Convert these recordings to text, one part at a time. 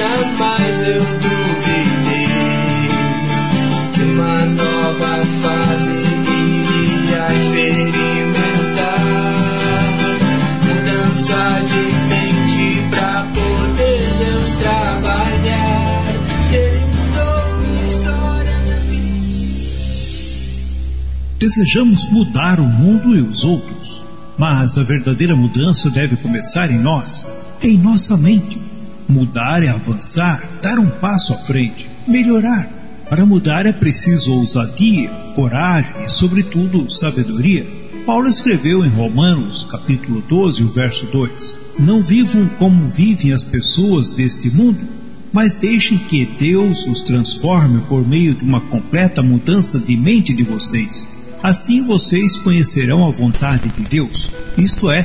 jamais eu duvidei que uma nova fase iria experimentar mudança de mente pra poder Deus trabalhar. Ele mudou minha história, minha vida. Desejamos mudar o mundo e os outros, mas a verdadeira mudança deve começar em nós, em nossa mente. Mudar é avançar, dar um passo à frente, melhorar. Para mudar é preciso ousadia, coragem e, sobretudo, sabedoria. Paulo escreveu em Romanos, capítulo 12, o verso 2: Não vivam como vivem as pessoas deste mundo, mas deixem que Deus os transforme por meio de uma completa mudança de mente de vocês. Assim vocês conhecerão a vontade de Deus, isto é,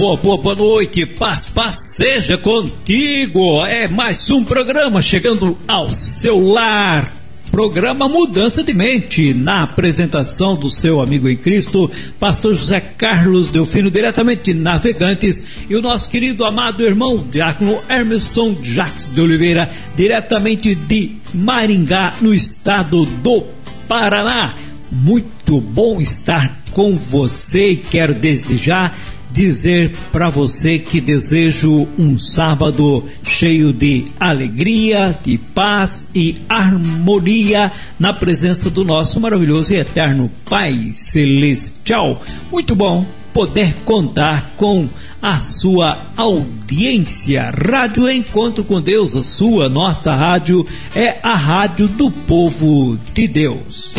Boa, boa, boa noite, paz, paz seja contigo. É mais um programa chegando ao seu lar. Programa Mudança de Mente, na apresentação do seu amigo em Cristo, Pastor José Carlos Delfino, diretamente de Navegantes, e o nosso querido amado irmão Diácono Emerson Jacques de Oliveira, diretamente de Maringá, no estado do Paraná. Muito bom estar com você e quero desde já dizer para você que desejo um sábado cheio de alegria, de paz e harmonia na presença do nosso maravilhoso e eterno Pai Celestial. Muito bom poder contar com a sua audiência. Rádio Encontro com Deus, a sua, nossa rádio, é a rádio do povo de Deus.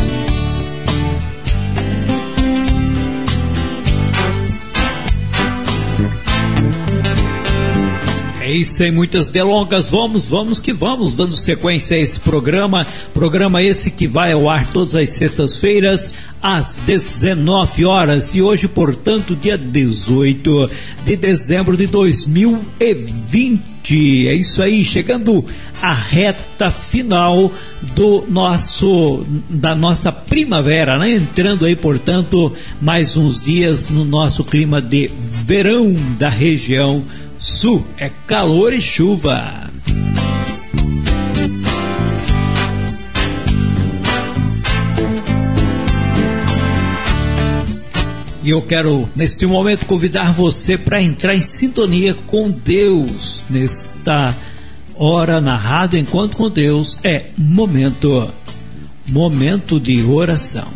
E sem muitas delongas, vamos, vamos que vamos, dando sequência a esse programa. Programa esse que vai ao ar todas as sextas-feiras, às 19 horas. E hoje, portanto, dia 18 de dezembro de 2020. É isso aí, chegando à reta final do nosso da nossa primavera, né? Entrando aí, portanto, mais uns dias no nosso clima de verão da região Sul é calor e chuva. E eu quero, neste momento, convidar você para entrar em sintonia com Deus. Nesta hora, narrado enquanto com Deus, é momento, momento de oração.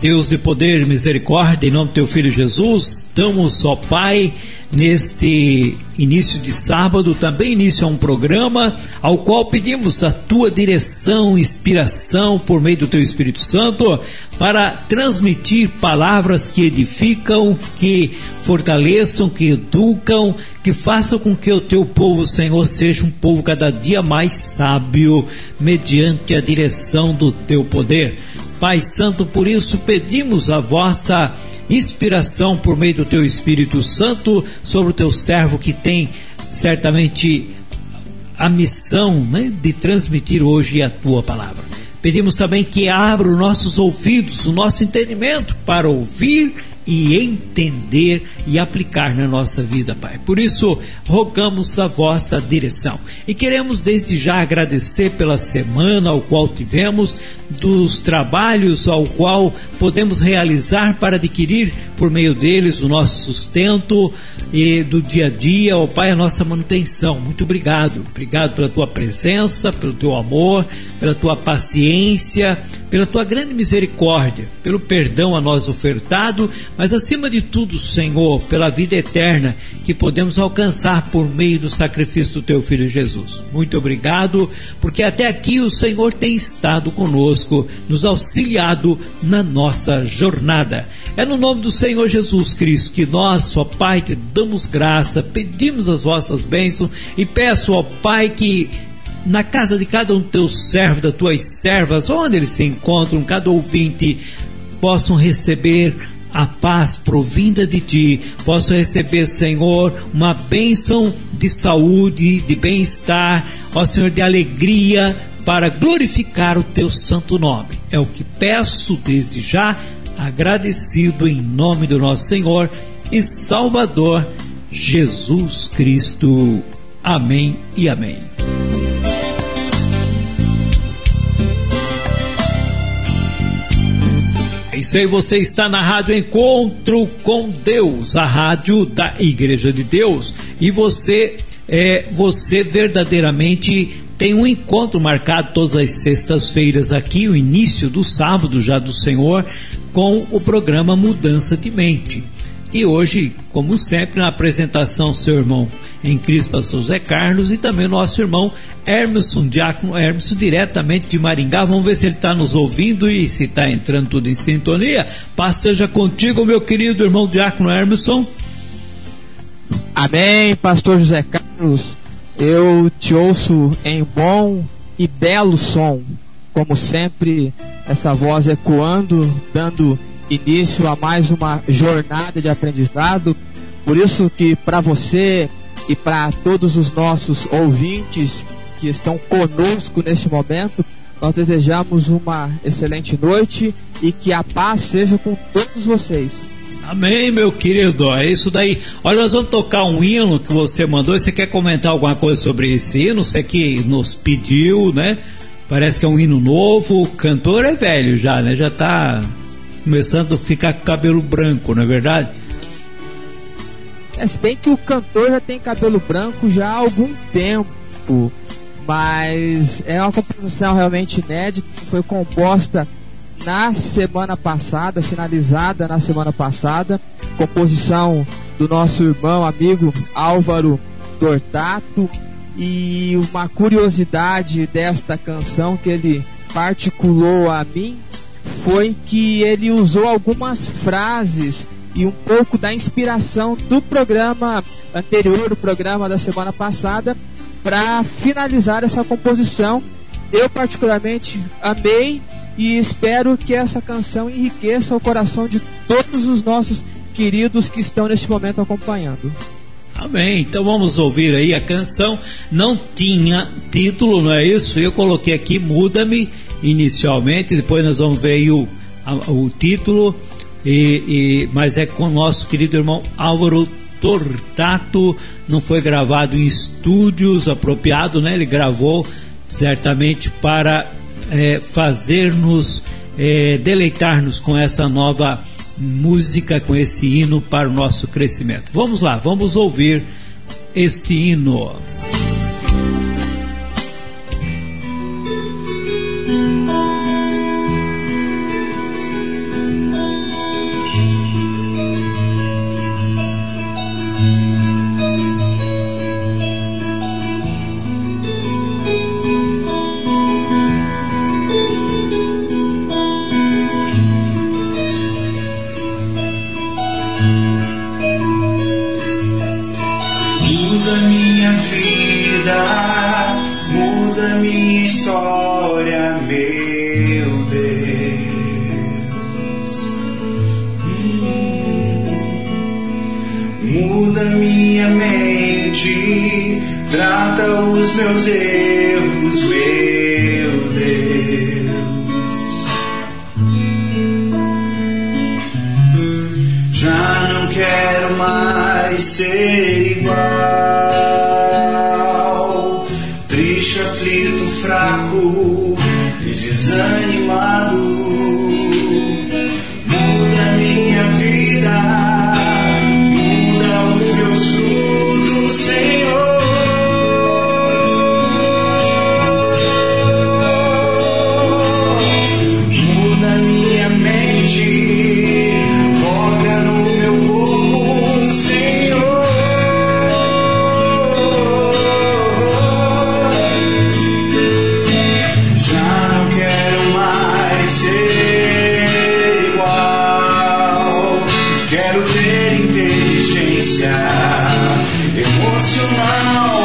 Deus de poder e misericórdia, em nome do teu filho Jesus, damos, ó Pai, neste início de sábado, também início a um programa ao qual pedimos a tua direção, inspiração por meio do teu Espírito Santo para transmitir palavras que edificam, que fortaleçam, que educam, que façam com que o teu povo, Senhor, seja um povo cada dia mais sábio mediante a direção do teu poder. Pai Santo, por isso pedimos a vossa inspiração por meio do teu Espírito Santo sobre o teu servo que tem certamente a missão né, de transmitir hoje a tua palavra. Pedimos também que abra os nossos ouvidos, o nosso entendimento para ouvir e entender e aplicar na nossa vida, Pai. Por isso, rogamos a vossa direção. E queremos desde já agradecer pela semana ao qual tivemos, dos trabalhos ao qual podemos realizar para adquirir por meio deles o nosso sustento e do dia a dia, ó Pai, a nossa manutenção. Muito obrigado. Obrigado pela tua presença, pelo teu amor, pela tua paciência, pela tua grande misericórdia, pelo perdão a nós ofertado, mas acima de tudo, Senhor, pela vida eterna que podemos alcançar por meio do sacrifício do teu filho Jesus. Muito obrigado, porque até aqui o Senhor tem estado conosco, nos auxiliado na nossa jornada. É no nome do Senhor Jesus Cristo que nós, ó Pai, te damos graça, pedimos as vossas bênçãos e peço, ó Pai, que na casa de cada um teus servos, das tuas servas, onde eles se encontram, cada ouvinte, possam receber a paz provinda de ti, possam receber, Senhor, uma bênção de saúde, de bem-estar, ó Senhor, de alegria, para glorificar o teu santo nome. É o que peço desde já, agradecido em nome do nosso Senhor e Salvador Jesus Cristo. Amém e amém. É isso aí, você está na Rádio Encontro com Deus, a rádio da Igreja de Deus. E você, é, você verdadeiramente tem um encontro marcado todas as sextas-feiras aqui, o início do sábado já do Senhor, com o programa Mudança de Mente. E hoje, como sempre, na apresentação, seu irmão em Cristo, pastor José Carlos, e também nosso irmão Hermeson, diácono Hermeson, diretamente de Maringá. Vamos ver se ele está nos ouvindo e se está entrando tudo em sintonia. Paz seja contigo, meu querido irmão diácono Hermeson. Amém, pastor José Carlos. Eu te ouço em bom e belo som, como sempre, essa voz ecoando, dando início a mais uma jornada de aprendizado. Por isso que para você e para todos os nossos ouvintes que estão conosco neste momento, nós desejamos uma excelente noite e que a paz seja com todos vocês. Amém, meu querido. É isso daí. Olha, nós vamos tocar um hino que você mandou. Você quer comentar alguma coisa sobre esse hino? Você que nos pediu, né? Parece que é um hino novo. O cantor é velho já, né? Já está começando a ficar com cabelo branco, não é verdade? É, se bem que o cantor já tem cabelo branco já há algum tempo, mas é uma composição realmente inédita, foi composta na semana passada, finalizada na semana passada, composição do nosso irmão, amigo Álvaro Tortato, e uma curiosidade desta canção que ele particulou a mim foi que ele usou algumas frases e um pouco da inspiração do programa anterior, do programa da semana passada, para finalizar essa composição. Eu particularmente amei e espero que essa canção enriqueça o coração de todos os nossos queridos que estão neste momento acompanhando. Amém. Então vamos ouvir aí a canção. Não tinha título, não é isso? Eu coloquei aqui Muda-me inicialmente, depois nós vamos ver o, a, o título, e, e, mas é com o nosso querido irmão Álvaro Tortato, não foi gravado em estúdios apropriados, né? Ele gravou certamente para é, fazer-nos é, deleitar-nos com essa nova música, com esse hino para o nosso crescimento. Vamos lá, vamos ouvir este hino. now.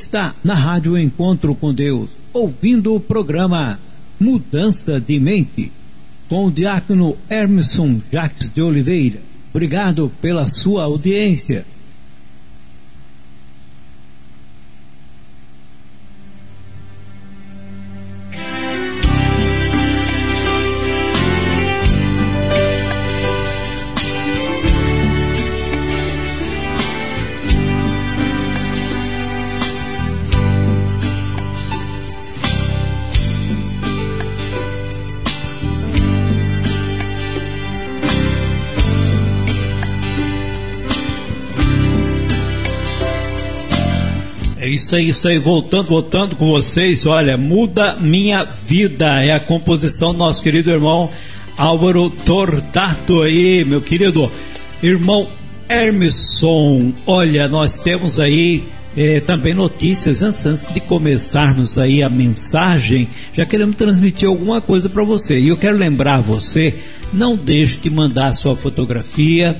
Está na Rádio Encontro com Deus, ouvindo o programa Mudança de Mente, com o diácono Hermeson Jacques de Oliveira. Obrigado pela sua audiência. Isso aí, isso aí, voltando, voltando com vocês, olha, muda minha vida, é a composição do nosso querido irmão Álvaro Tortato aí, meu querido irmão Hermeson, olha, nós temos aí eh, também notícias, antes, antes de começarmos aí a mensagem, já queremos transmitir alguma coisa para você, e eu quero lembrar você, não deixe de mandar sua fotografia,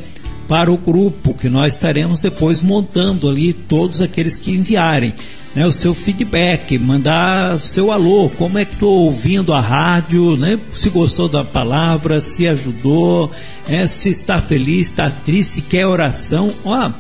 para o grupo que nós estaremos depois montando ali todos aqueles que enviarem né, o seu feedback, mandar o seu alô, como é que estou ouvindo a rádio, né, se gostou da palavra, se ajudou, é, se está feliz, está triste, quer oração, ó,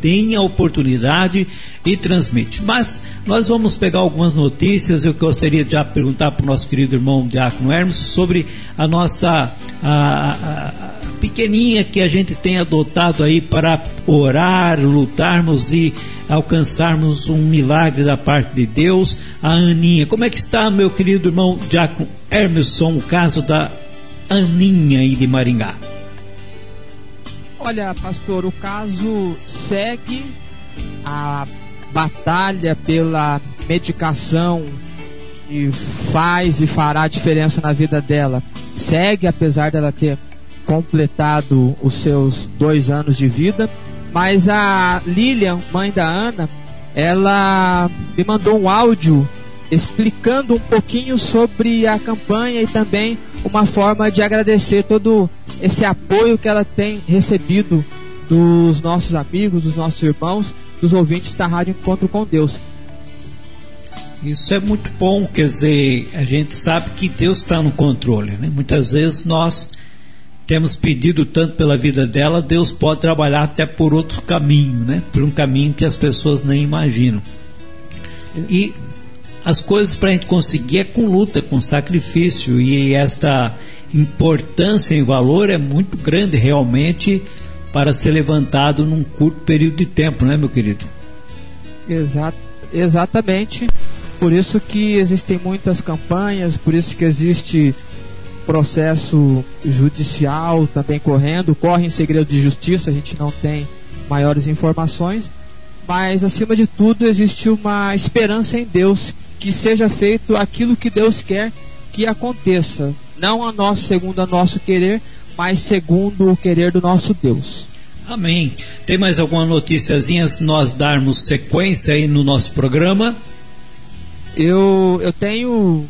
tenha a oportunidade e transmite. Mas nós vamos pegar algumas notícias. Eu gostaria de já perguntar para o nosso querido irmão Diácono Hermes sobre a nossa a, a, a pequeninha que a gente tem adotado aí para orar, lutarmos e alcançarmos um milagre da parte de Deus. A Aninha, como é que está, meu querido irmão Diácono Hermeson, o caso da Aninha aí de Maringá? Olha, pastor, o caso segue a batalha pela medicação que faz e fará diferença na vida dela. Segue, apesar dela ter completado os seus dois anos de vida. Mas a Lilian, mãe da Ana, ela me mandou um áudio explicando um pouquinho sobre a campanha e também uma forma de agradecer todo esse apoio que ela tem recebido dos nossos amigos, dos nossos irmãos, dos ouvintes da Rádio Encontro com Deus. Isso é muito bom, quer dizer, a gente sabe que Deus está no controle, né? Muitas vezes nós temos pedido tanto pela vida dela, Deus pode trabalhar até por outro caminho, né? Por um caminho que as pessoas nem imaginam. E as coisas para a gente conseguir é com luta, com sacrifício, e esta importância em valor é muito grande realmente para ser levantado num curto período de tempo, né, meu querido? Exato, exatamente. Por isso que existem muitas campanhas, por isso que existe processo judicial também correndo, corre em segredo de justiça, a gente não tem maiores informações, mas acima de tudo existe uma esperança em Deus que seja feito aquilo que Deus quer que aconteça, não a nós segundo a nosso querer, mas segundo o querer do nosso Deus. Amém. Tem mais alguma noticiazinha se nós darmos sequência aí no nosso programa? Eu, eu tenho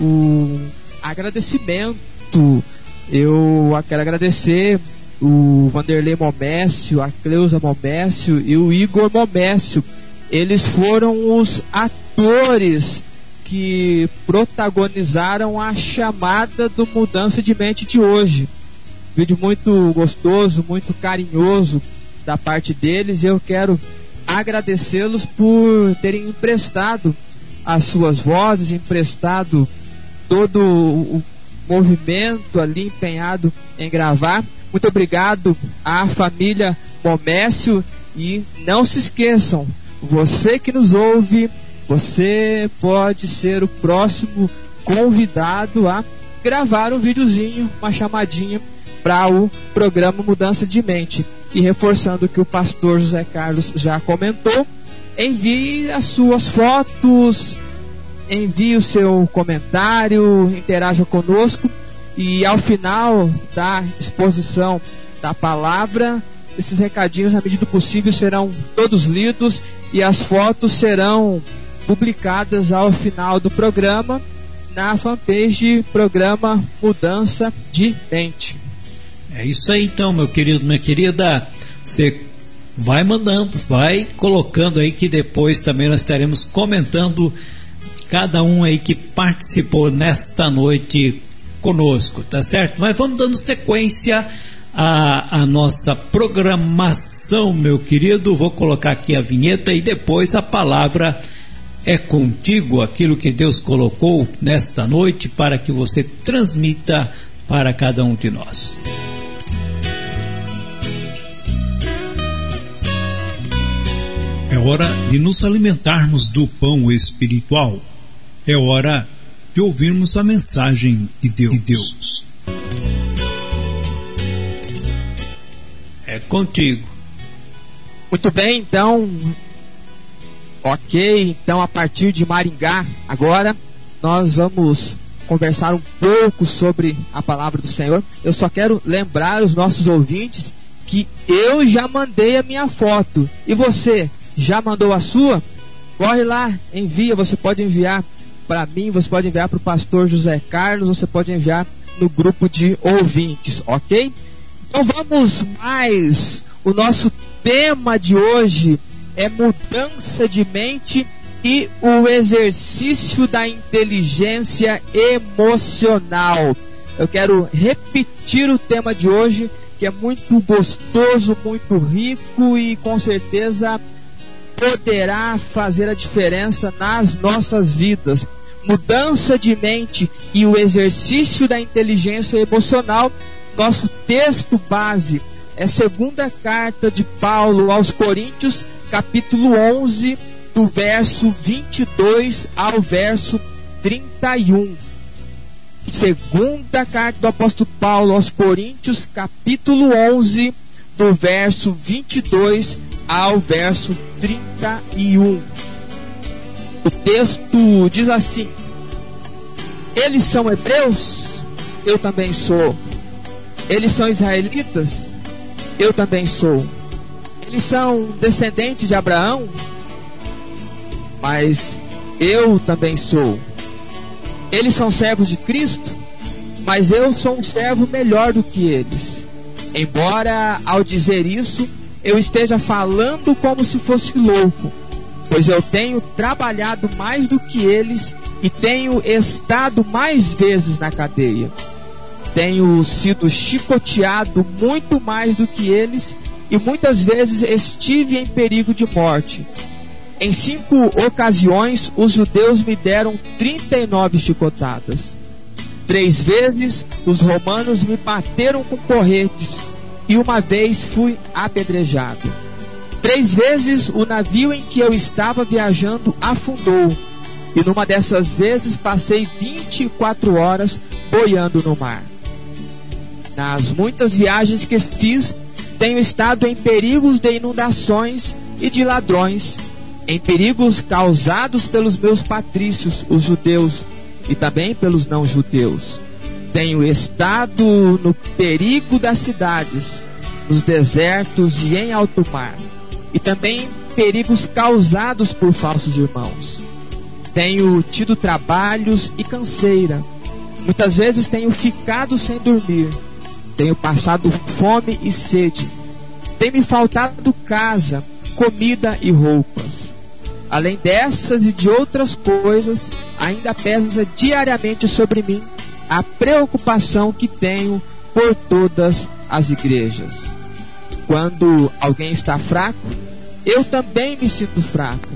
o agradecimento. Eu quero agradecer o Vanderlei Momécio, a Cleusa Momécio e o Igor Momécio. Eles foram os atores que protagonizaram a chamada do Mudança de Mente de hoje. Vídeo muito gostoso, muito carinhoso da parte deles e eu quero agradecê-los por terem emprestado as suas vozes, emprestado todo o movimento ali empenhado em gravar. Muito obrigado à família Momécio e não se esqueçam, você que nos ouve, você pode ser o próximo convidado a gravar um videozinho, uma chamadinha para o programa Mudança de Mente. E reforçando o que o pastor José Carlos já comentou, envie as suas fotos, envie o seu comentário, interaja conosco e ao final da exposição da palavra, esses recadinhos, na medida do possível, serão todos lidos e as fotos serão publicadas ao final do programa na fanpage Programa Mudança de Mente. É isso aí então, meu querido, minha querida. Você vai mandando, vai colocando aí que depois também nós estaremos comentando cada um aí que participou nesta noite conosco, tá certo? Mas vamos dando sequência à, à nossa programação, meu querido. Vou colocar aqui a vinheta e depois a palavra é contigo, aquilo que Deus colocou nesta noite para que você transmita para cada um de nós. É hora de nos alimentarmos do pão espiritual. É hora de ouvirmos a mensagem de Deus. De Deus. É contigo. Muito bem, então. Ok, então a partir de Maringá, agora nós vamos conversar um pouco sobre a palavra do Senhor. Eu só quero lembrar os nossos ouvintes que eu já mandei a minha foto. E você já mandou a sua? Corre lá, envia. Você pode enviar para mim, você pode enviar para o pastor José Carlos, você pode enviar no grupo de ouvintes, ok? Então vamos mais. O nosso tema de hoje é mudança de mente e o exercício da inteligência emocional. Eu quero repetir o tema de hoje, que é muito gostoso, muito rico e com certeza poderá fazer a diferença nas nossas vidas. Mudança de mente e o exercício da inteligência emocional. Nosso texto base é segunda carta de Paulo aos Coríntios, capítulo 11, do verso 22 ao verso 31. Segunda carta do apóstolo Paulo aos Coríntios, capítulo 11, do verso 22 ao verso 31. O texto diz assim: Eles são hebreus? Eu também sou. Eles são israelitas? Eu também sou. Eles são descendentes de Abraão? Mas eu também sou. Eles são servos de Cristo? Mas eu sou um servo melhor do que eles. Embora ao dizer isso, eu esteja falando como se fosse louco, pois eu tenho trabalhado mais do que eles e tenho estado mais vezes na cadeia. Tenho sido chicoteado muito mais do que eles e muitas vezes estive em perigo de morte. Em cinco ocasiões, os judeus me deram 39 chicotadas. Três vezes, os romanos me bateram com corretes e uma vez fui apedrejado. Três vezes o navio em que eu estava viajando afundou, e numa dessas vezes passei 24 horas boiando no mar. Nas muitas viagens que fiz, tenho estado em perigos de inundações e de ladrões, em perigos causados pelos meus patrícios, os judeus, e também pelos não-judeus tenho estado no perigo das cidades, nos desertos e em alto mar, e também perigos causados por falsos irmãos. Tenho tido trabalhos e canseira. Muitas vezes tenho ficado sem dormir. Tenho passado fome e sede. Tem me faltado casa, comida e roupas. Além dessas e de outras coisas, ainda pesa diariamente sobre mim a preocupação que tenho por todas as igrejas. Quando alguém está fraco, eu também me sinto fraco.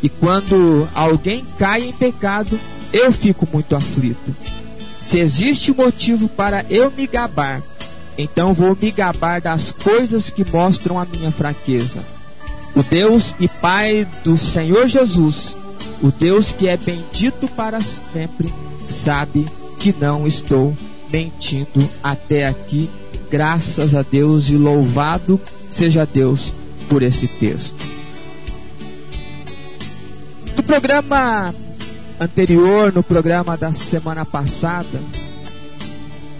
E quando alguém cai em pecado, eu fico muito aflito. Se existe motivo para eu me gabar, então vou me gabar das coisas que mostram a minha fraqueza. O Deus e Pai do Senhor Jesus, o Deus que é bendito para sempre, sabe que não estou mentindo até aqui. Graças a Deus e louvado seja Deus por esse texto. No programa anterior, no programa da semana passada,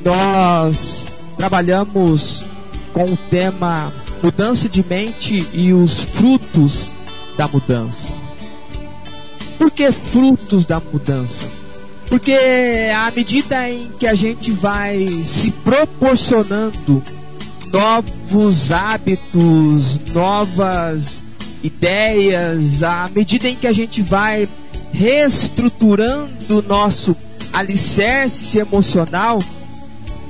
nós trabalhamos com o tema mudança de mente e os frutos da mudança. Por que frutos da mudança? Porque à medida em que a gente vai se proporcionando novos hábitos, novas ideias, à medida em que a gente vai reestruturando o nosso alicerce emocional,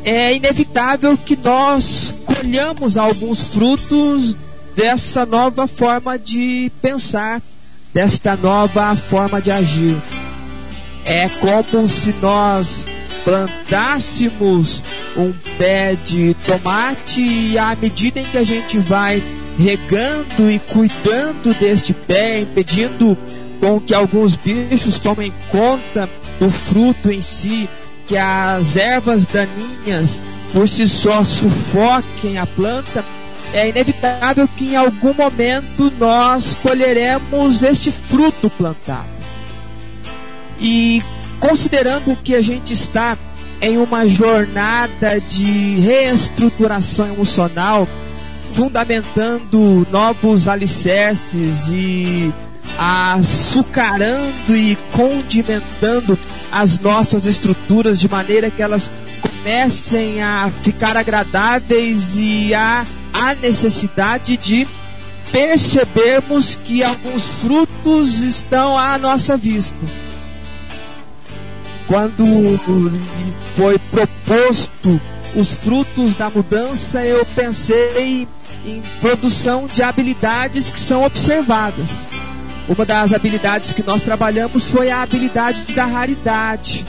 é inevitável que nós colhamos alguns frutos dessa nova forma de pensar, desta nova forma de agir. É como se nós plantássemos um pé de tomate e à medida em que a gente vai regando e cuidando deste pé, impedindo com que alguns bichos tomem conta do fruto em si, que as ervas daninhas por si só sufoquem a planta, é inevitável que em algum momento nós colheremos este fruto plantado. E considerando que a gente está em uma jornada de reestruturação emocional, fundamentando novos alicerces e açucarando e condimentando as nossas estruturas de maneira que elas comecem a ficar agradáveis e há a necessidade de percebermos que alguns frutos estão à nossa vista. Quando foi proposto os frutos da mudança, eu pensei em produção de habilidades que são observadas. Uma das habilidades que nós trabalhamos foi a habilidade da raridade,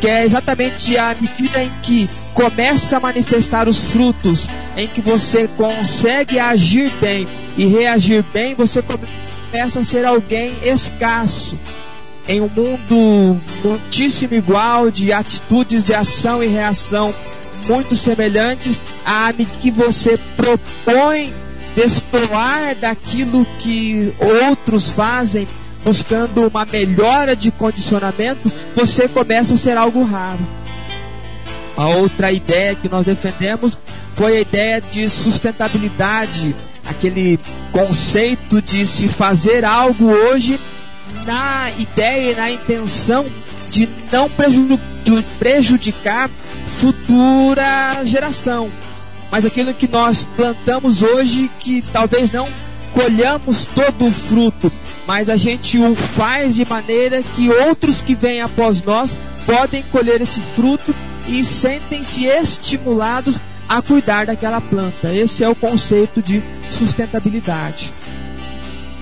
que é exatamente a medida em que começa a manifestar os frutos, em que você consegue agir bem e reagir bem, você começa a ser alguém escasso. Em um mundo muitíssimo igual de atitudes de ação e reação muito semelhantes, à que você propõe destoar daquilo que outros fazem, buscando uma melhora de condicionamento, você começa a ser algo raro. A outra ideia que nós defendemos foi a ideia de sustentabilidade, aquele conceito de se fazer algo hoje na ideia e na intenção de não prejudicar futura geração mas aquilo que nós plantamos hoje que talvez não colhamos todo o fruto, mas a gente o faz de maneira que outros que vêm após nós podem colher esse fruto e sentem-se estimulados a cuidar daquela planta. Esse é o conceito de sustentabilidade.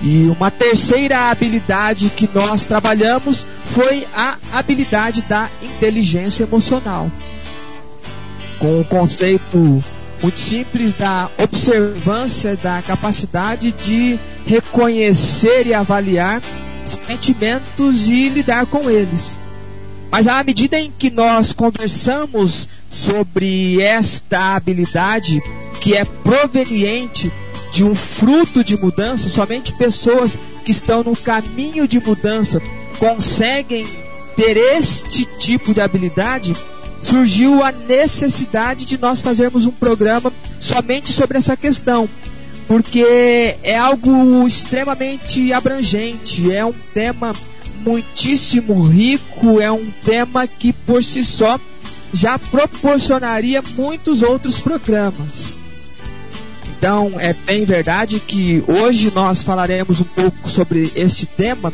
E uma terceira habilidade que nós trabalhamos foi a habilidade da inteligência emocional. Com o conceito muito simples da observância da capacidade de reconhecer e avaliar sentimentos e lidar com eles. Mas à medida em que nós conversamos sobre esta habilidade que é proveniente de um fruto de mudança, somente pessoas que estão no caminho de mudança conseguem ter este tipo de habilidade, surgiu a necessidade de nós fazermos um programa somente sobre essa questão, porque é algo extremamente abrangente, é um tema muitíssimo rico, é um tema que por si só já proporcionaria muitos outros programas. Então, é bem verdade que hoje nós falaremos um pouco sobre este tema,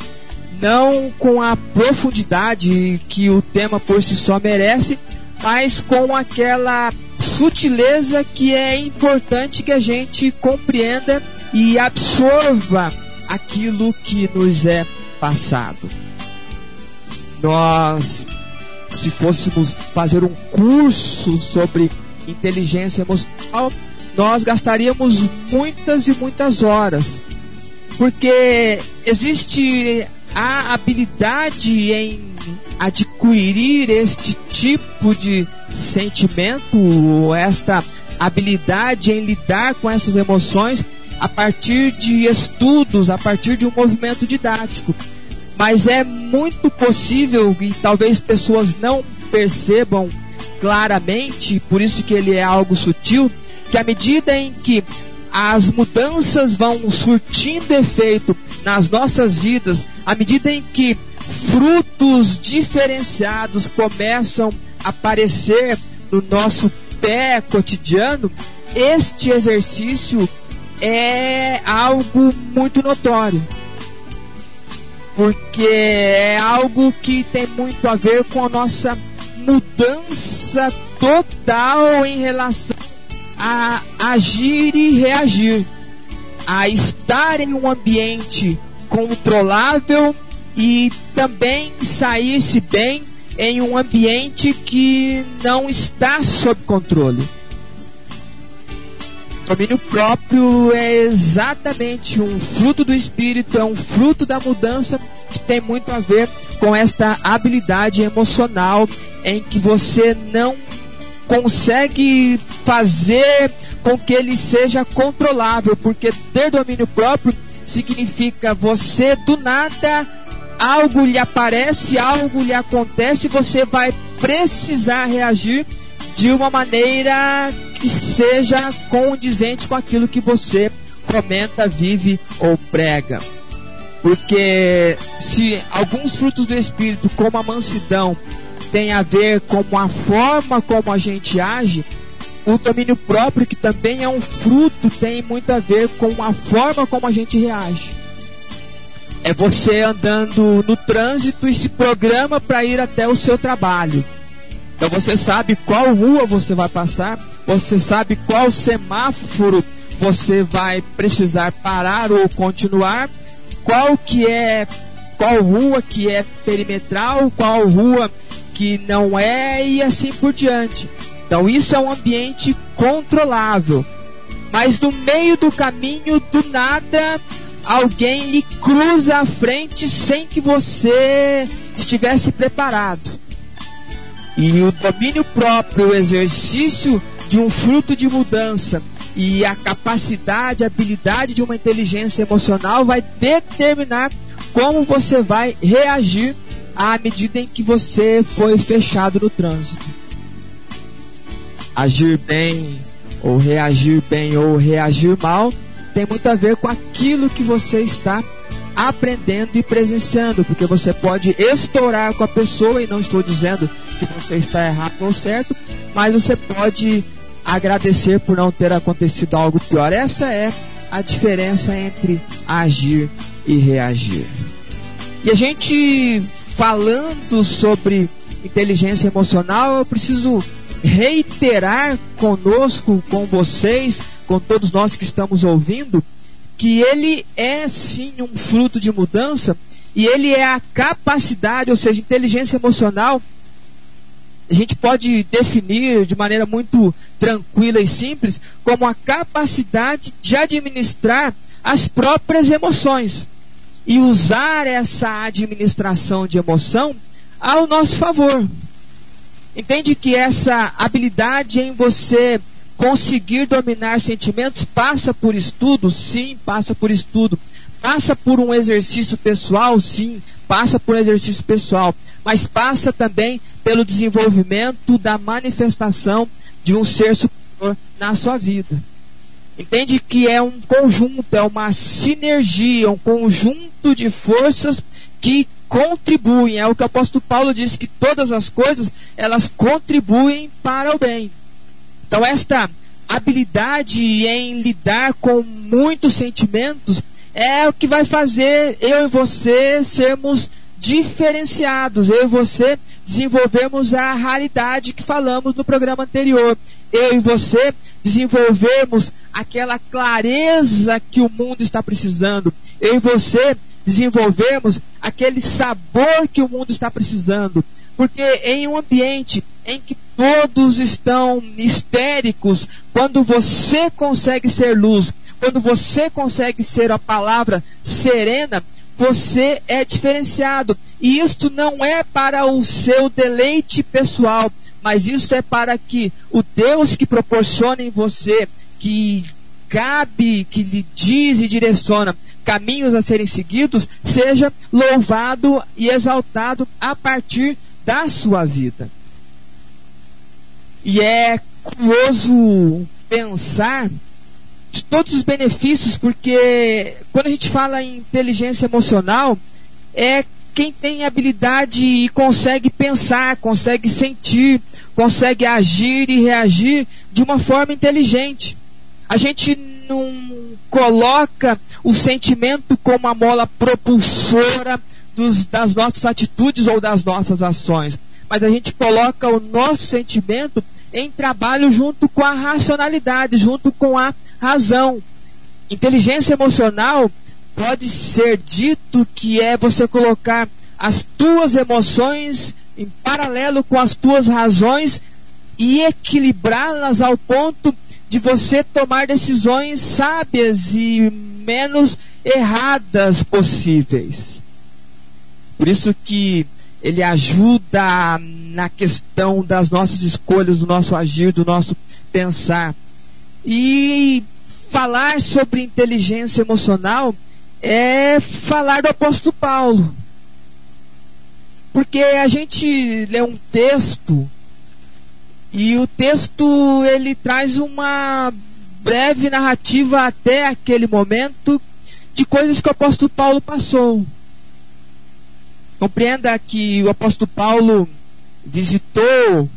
não com a profundidade que o tema por si só merece, mas com aquela sutileza que é importante que a gente compreenda e absorva aquilo que nos é passado. Nós, se fôssemos fazer um curso sobre inteligência emocional, nós gastaríamos muitas e muitas horas, porque existe a habilidade em adquirir este tipo de sentimento, esta habilidade em lidar com essas emoções a partir de estudos, a partir de um movimento didático. Mas é muito possível e talvez pessoas não percebam claramente, por isso que ele é algo sutil, que à medida em que as mudanças vão surtindo efeito nas nossas vidas, à medida em que frutos diferenciados começam a aparecer no nosso pé cotidiano, este exercício é algo muito notório. Porque é algo que tem muito a ver com a nossa mudança total em relação a agir e reagir, a estar em um ambiente controlável e também sair-se bem em um ambiente que não está sob controle. Domínio próprio é exatamente um fruto do espírito, é um fruto da mudança que tem muito a ver com esta habilidade emocional em que você não consegue fazer com que ele seja controlável, porque ter domínio próprio significa você do nada algo lhe aparece, algo lhe acontece, você vai precisar reagir de uma maneira que seja condizente com aquilo que você comenta, vive ou prega. Porque se alguns frutos do Espírito, como a mansidão, tem a ver com a forma como a gente age, o domínio próprio, que também é um fruto, tem muito a ver com a forma como a gente reage. É você andando no trânsito e se programa para ir até o seu trabalho. Então você sabe qual rua você vai passar, você sabe qual semáforo você vai precisar parar ou continuar, qual que é qual rua que é perimetral, qual rua que não é e assim por diante. Então isso é um ambiente controlável. Mas no meio do caminho, do nada, alguém lhe cruza a frente sem que você estivesse preparado. E o domínio próprio, o exercício de um fruto de mudança e a capacidade, a habilidade de uma inteligência emocional vai determinar como você vai reagir à medida em que você foi fechado no trânsito. Agir bem ou reagir bem ou reagir mal tem muito a ver com aquilo que você está aprendendo e presenciando, porque você pode estourar com a pessoa, e não estou dizendo que você está errado ou certo, mas você pode agradecer por não ter acontecido algo pior. Essa é a diferença entre agir e reagir. E a gente falando sobre inteligência emocional, eu preciso reiterar conosco, com vocês, com todos nós que estamos ouvindo, que ele é sim um fruto de mudança e ele é a capacidade, ou seja, inteligência emocional. A gente pode definir de maneira muito tranquila e simples como a capacidade de administrar as próprias emoções e usar essa administração de emoção ao nosso favor. Entende que essa habilidade em você conseguir dominar sentimentos passa por estudo? Sim, passa por estudo. Passa por um exercício pessoal? Sim, passa por um exercício pessoal. Mas passa também pelo desenvolvimento da manifestação de um ser superior na sua vida. Entende que é um conjunto, é uma sinergia, um conjunto de forças que contribuem. É o que o apóstolo Paulo diz que todas as coisas elas contribuem para o bem. Então, esta habilidade em lidar com muitos sentimentos é o que vai fazer eu e você sermos diferenciados, eu e você desenvolvermos a raridade que falamos no programa anterior. Eu e você desenvolvermos aquela clareza que o mundo está precisando. Eu e você desenvolvermos aquele sabor que o mundo está precisando. Porque em um ambiente em que todos estão histéricos, quando você consegue ser luz, quando você consegue ser a palavra serena, você é diferenciado. E isto não é para o seu deleite pessoal, mas isso é para que o Deus que proporciona em você, que cabe, que lhe diz e direciona caminhos a serem seguidos, seja louvado e exaltado a partir da sua vida. E é curioso pensar de todos os benefícios, porque quando a gente fala em inteligência emocional, é quem tem habilidade e consegue pensar, consegue sentir, consegue agir e reagir de uma forma inteligente. A gente não coloca o sentimento como a mola propulsora dos, das nossas atitudes ou das nossas ações. Mas a gente coloca o nosso sentimento em trabalho junto com a racionalidade, junto com a razão. Inteligência emocional pode ser dito que é você colocar as tuas emoções em paralelo com as tuas razões e equilibrá-las ao ponto de você tomar decisões sábias e menos erradas possíveis. Por isso que ele ajuda na questão das nossas escolhas, do nosso agir, do nosso pensar. E falar sobre inteligência emocional é falar do apóstolo Paulo. Porque a gente lê um texto e o texto ele traz uma breve narrativa até aquele momento de coisas que o apóstolo Paulo passou. Compreenda que o apóstolo Paulo visitou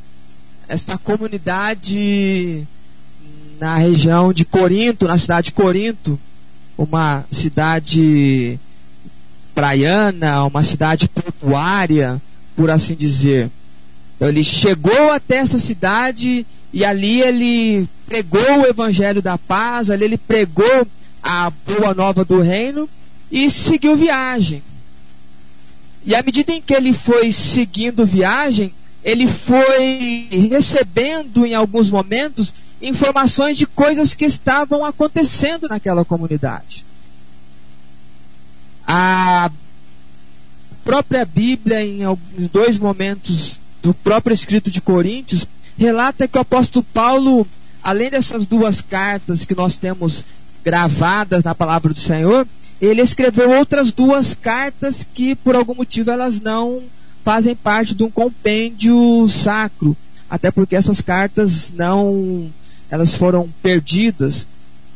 esta comunidade na região de Corinto, na cidade de Corinto, uma cidade praiana, uma cidade portuária, por assim dizer. Ele chegou até essa cidade e ali ele pregou o evangelho da paz, ali ele pregou a boa nova do reino e seguiu viagem. E à medida em que ele foi seguindo viagem, ele foi recebendo em alguns momentos informações de coisas que estavam acontecendo naquela comunidade. A própria Bíblia, em dois momentos do próprio escrito de Coríntios, relata que o apóstolo Paulo, além dessas duas cartas que nós temos gravadas na palavra do Senhor, ele escreveu outras duas cartas que por algum motivo elas não fazem parte de um compêndio sacro, até porque essas cartas não elas foram perdidas,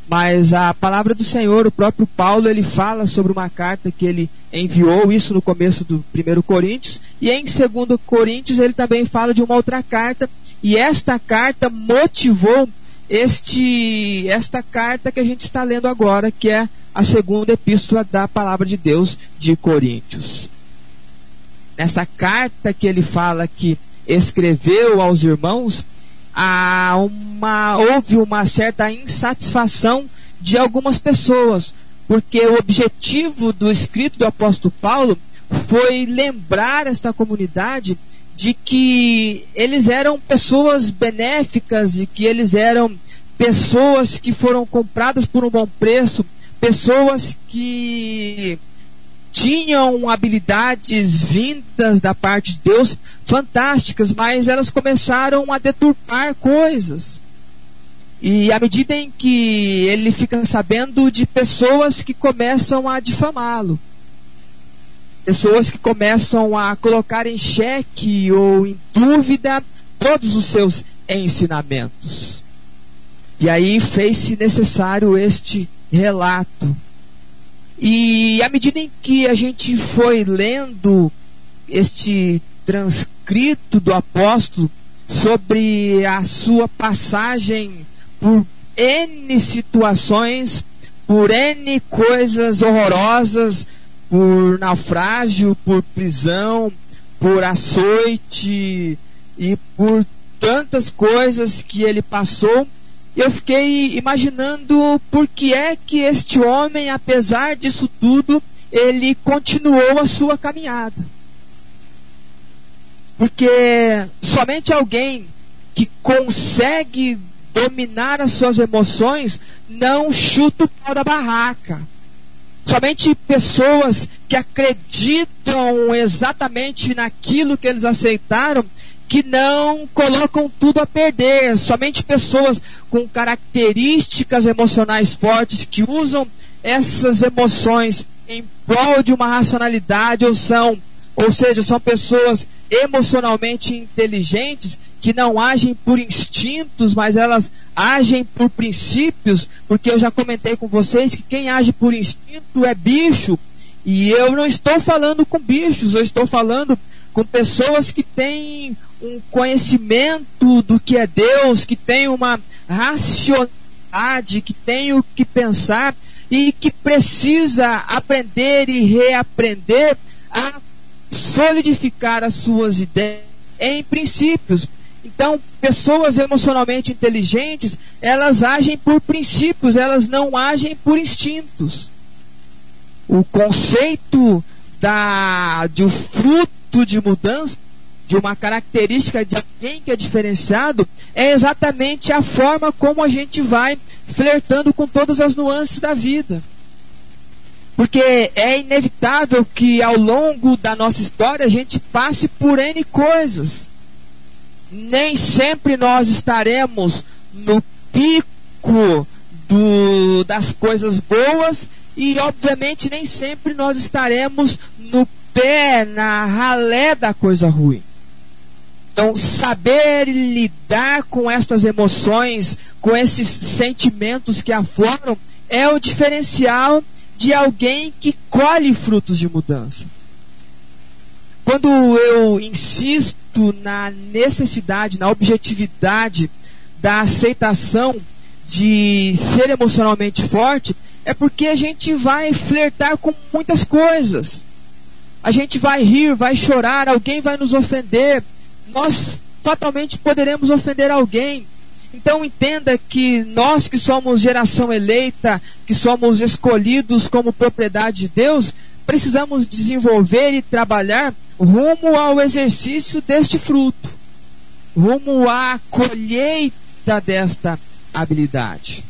mas a palavra do Senhor, o próprio Paulo, ele fala sobre uma carta que ele enviou, isso no começo do 1 Coríntios, e em 2 Coríntios ele também fala de uma outra carta, e esta carta motivou este esta carta que a gente está lendo agora, que é a segunda epístola da palavra de Deus de Coríntios. Nessa carta que ele fala que escreveu aos irmãos, há uma, houve uma certa insatisfação de algumas pessoas, porque o objetivo do escrito do apóstolo Paulo foi lembrar esta comunidade de que eles eram pessoas benéficas e que eles eram pessoas que foram compradas por um bom preço, pessoas que tinham habilidades vindas da parte de Deus fantásticas, mas elas começaram a deturpar coisas. E à medida em que ele fica sabendo de pessoas que começam a difamá-lo, pessoas que começam a colocar em xeque ou em dúvida todos os seus ensinamentos. E aí fez-se necessário este relato e à medida em que a gente foi lendo este transcrito do apóstolo sobre a sua passagem por N situações, por N coisas horrorosas, por naufrágio, por prisão, por açoite e por tantas coisas que ele passou, eu fiquei imaginando por que é que este homem, apesar disso tudo, ele continuou a sua caminhada. Porque somente alguém que consegue dominar as suas emoções não chuta o pau da barraca. Somente pessoas que acreditam exatamente naquilo que eles aceitaram que não colocam tudo a perder. Somente pessoas com características emocionais fortes que usam essas emoções em prol de uma racionalidade ou são, ou seja, são pessoas emocionalmente inteligentes que não agem por instintos, mas elas agem por princípios, porque eu já comentei com vocês que quem age por instinto é bicho. E eu não estou falando com bichos, eu estou falando com pessoas que têm um conhecimento do que é Deus, que têm uma racionalidade, que têm o que pensar e que precisa aprender e reaprender a solidificar as suas ideias em princípios. Então, pessoas emocionalmente inteligentes, elas agem por princípios, elas não agem por instintos. O conceito da, de um fruto de mudança, de uma característica de alguém que é diferenciado, é exatamente a forma como a gente vai flertando com todas as nuances da vida. Porque é inevitável que ao longo da nossa história a gente passe por N coisas. Nem sempre nós estaremos no pico do, das coisas boas e, obviamente, nem sempre nós estaremos no pé, na ralé da coisa ruim. Então, saber lidar com estas emoções, com esses sentimentos que afloram, é o diferencial de alguém que colhe frutos de mudança. Quando eu insisto na necessidade, na objetividade da aceitação de ser emocionalmente forte, é porque a gente vai flertar com muitas coisas. A gente vai rir, vai chorar, alguém vai nos ofender, nós fatalmente poderemos ofender alguém. Então entenda que nós que somos geração eleita, que somos escolhidos como propriedade de Deus, precisamos desenvolver e trabalhar rumo ao exercício deste fruto, rumo à colheita desta habilidade.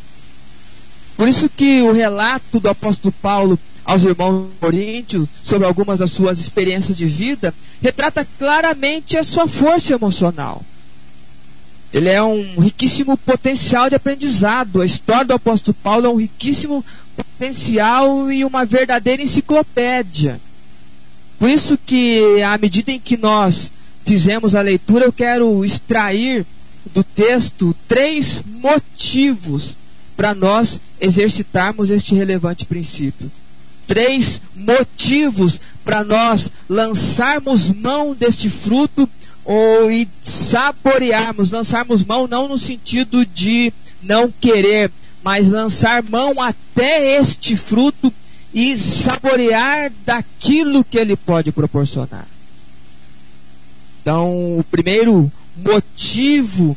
Por isso que o relato do apóstolo Paulo aos irmãos coríntios sobre algumas das suas experiências de vida, retrata claramente a sua força emocional. Ele é um riquíssimo potencial de aprendizado. A história do apóstolo Paulo é um riquíssimo potencial e uma verdadeira enciclopédia. Por isso que, à medida em que nós fizemos a leitura, eu quero extrair do texto três motivos para nós exercitarmos este relevante princípio três motivos para nós lançarmos mão deste fruto ou e saborearmos, lançarmos mão não no sentido de não querer, mas lançar mão até este fruto e saborear daquilo que ele pode proporcionar. Então, o primeiro motivo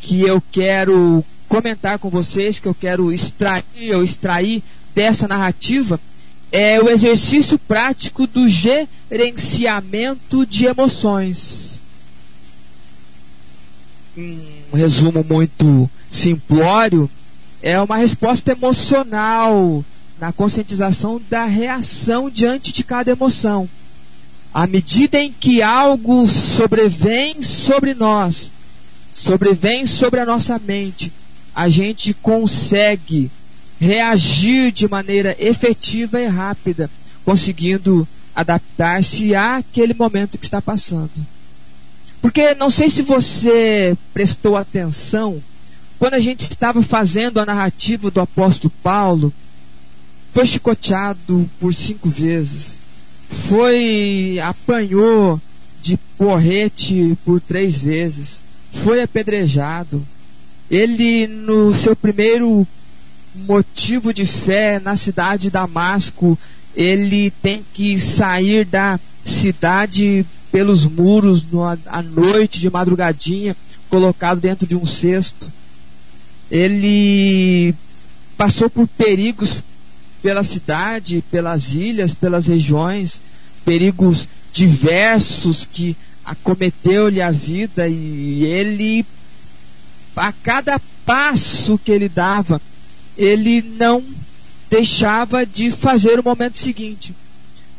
que eu quero comentar com vocês, que eu quero extrair, eu extrair dessa narrativa, é o exercício prático do gerenciamento de emoções. Um resumo muito simplório, é uma resposta emocional na conscientização da reação diante de cada emoção. À medida em que algo sobrevém sobre nós, sobrevém sobre a nossa mente, a gente consegue reagir de maneira efetiva e rápida, conseguindo adaptar-se àquele momento que está passando. Porque não sei se você prestou atenção, quando a gente estava fazendo a narrativa do apóstolo Paulo, foi chicoteado por cinco vezes, foi apanhou de porrete por três vezes, foi apedrejado. Ele no seu primeiro motivo de fé na cidade de Damasco, ele tem que sair da cidade pelos muros à noite, de madrugadinha, colocado dentro de um cesto. ele passou por perigos pela cidade, pelas ilhas, pelas regiões, perigos diversos que acometeu-lhe a vida e ele, a cada passo que ele dava, ele não deixava de fazer o momento seguinte.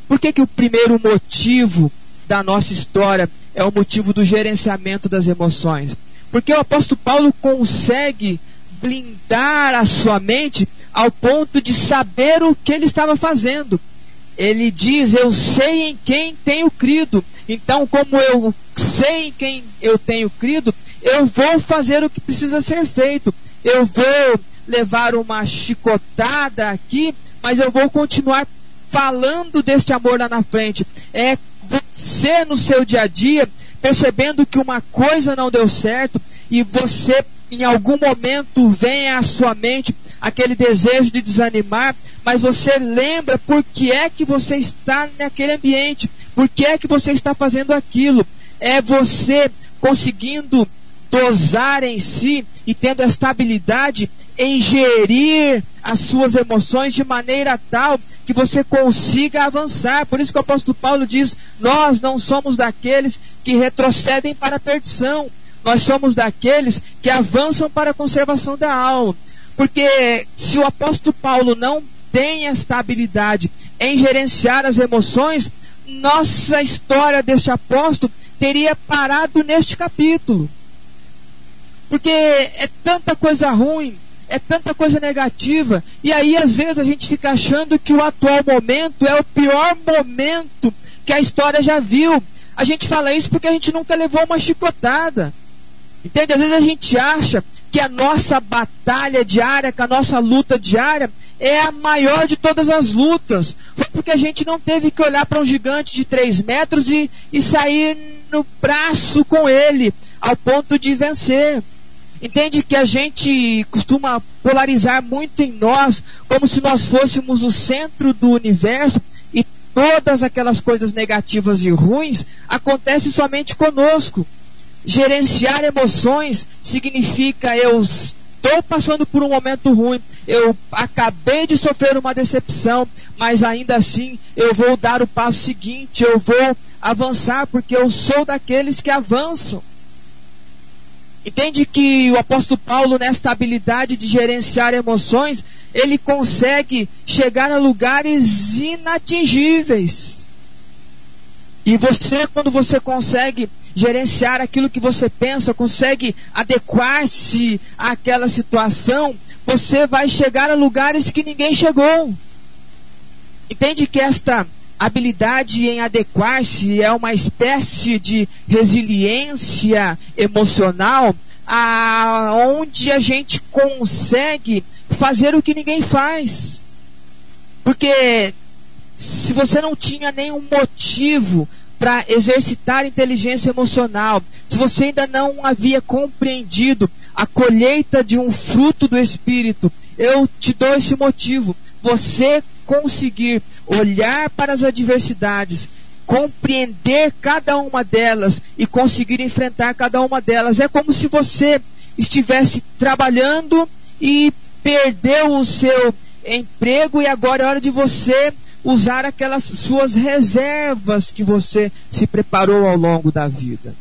Por que, que o primeiro motivo da nossa história é o motivo do gerenciamento das emoções? Porque o apóstolo Paulo consegue blindar a sua mente ao ponto de saber o que ele estava fazendo. Ele diz: Eu sei em quem tenho crido. Então, como eu sei em quem eu tenho crido, eu vou fazer o que precisa ser feito. Eu vou levar uma chicotada aqui, mas eu vou continuar falando deste amor lá na frente. É você no seu dia a dia percebendo que uma coisa não deu certo e você em algum momento vem à sua mente aquele desejo de desanimar, mas você lembra por que é que você está naquele ambiente, por que é que você está fazendo aquilo. É você conseguindo dosar em si e tendo esta habilidade em gerir as suas emoções de maneira tal que você consiga avançar. Por isso que o apóstolo Paulo diz: Nós não somos daqueles que retrocedem para a perdição, nós somos daqueles que avançam para a conservação da alma. Porque se o apóstolo Paulo não tem esta habilidade em gerenciar as emoções, nossa história deste apóstolo teria parado neste capítulo. Porque é tanta coisa ruim, é tanta coisa negativa, e aí às vezes a gente fica achando que o atual momento é o pior momento que a história já viu. A gente fala isso porque a gente nunca levou uma chicotada. Entende? Às vezes a gente acha que a nossa batalha diária, que a nossa luta diária é a maior de todas as lutas. Foi porque a gente não teve que olhar para um gigante de 3 metros e, e sair no braço com ele, ao ponto de vencer. Entende que a gente costuma polarizar muito em nós, como se nós fôssemos o centro do universo e todas aquelas coisas negativas e ruins acontecem somente conosco. Gerenciar emoções significa eu estou passando por um momento ruim, eu acabei de sofrer uma decepção, mas ainda assim eu vou dar o passo seguinte, eu vou avançar, porque eu sou daqueles que avançam. Entende que o apóstolo Paulo, nesta habilidade de gerenciar emoções, ele consegue chegar a lugares inatingíveis. E você, quando você consegue gerenciar aquilo que você pensa, consegue adequar-se àquela situação, você vai chegar a lugares que ninguém chegou. Entende que esta habilidade em adequar-se é uma espécie de resiliência emocional aonde a gente consegue fazer o que ninguém faz. Porque se você não tinha nenhum motivo para exercitar inteligência emocional, se você ainda não havia compreendido a colheita de um fruto do Espírito, eu te dou esse motivo. Você conseguir olhar para as adversidades, compreender cada uma delas e conseguir enfrentar cada uma delas. É como se você estivesse trabalhando e perdeu o seu emprego e agora é hora de você usar aquelas suas reservas que você se preparou ao longo da vida.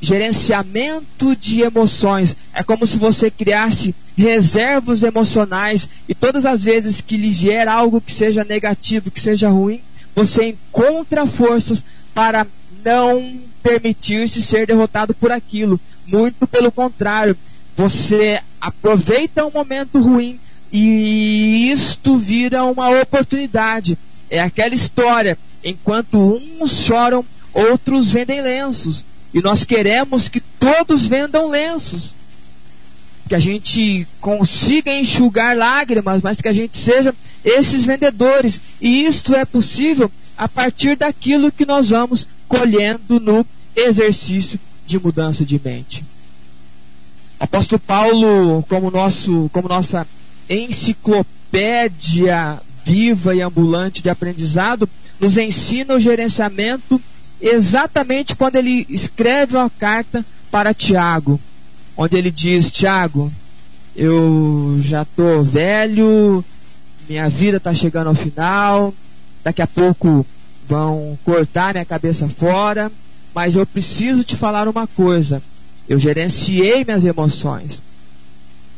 Gerenciamento de emoções é como se você criasse reservas emocionais e todas as vezes que lhe vier algo que seja negativo, que seja ruim, você encontra forças para não permitir-se ser derrotado por aquilo. Muito pelo contrário, você aproveita um momento ruim e isto vira uma oportunidade. É aquela história: enquanto uns choram, outros vendem lenços. E nós queremos que todos vendam lenços. Que a gente consiga enxugar lágrimas, mas que a gente seja esses vendedores. E isto é possível a partir daquilo que nós vamos colhendo no exercício de mudança de mente. Apóstolo Paulo, como, nosso, como nossa enciclopédia viva e ambulante de aprendizado, nos ensina o gerenciamento exatamente quando ele escreve uma carta para Tiago. onde ele diz: Tiago, eu já tô velho, minha vida está chegando ao final, daqui a pouco vão cortar minha cabeça fora, mas eu preciso te falar uma coisa. Eu gerenciei minhas emoções.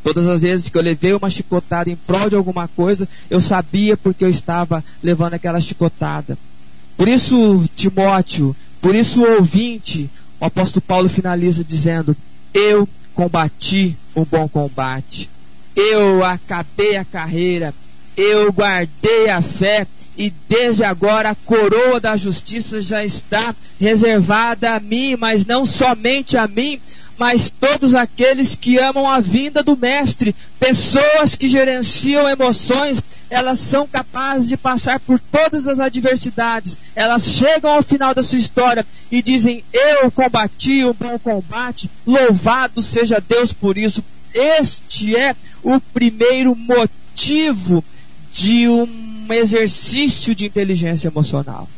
Todas as vezes que eu levei uma chicotada em prol de alguma coisa, eu sabia porque eu estava levando aquela chicotada. Por isso, Timóteo, por isso, ouvinte, o apóstolo Paulo finaliza dizendo: Eu combati o bom combate, eu acabei a carreira, eu guardei a fé e desde agora a coroa da justiça já está reservada a mim, mas não somente a mim, mas todos aqueles que amam a vinda do Mestre, pessoas que gerenciam emoções, elas são capazes de passar por todas as adversidades, elas chegam ao final da sua história e dizem: Eu combati o bom combate, louvado seja Deus por isso. Este é o primeiro motivo de um exercício de inteligência emocional.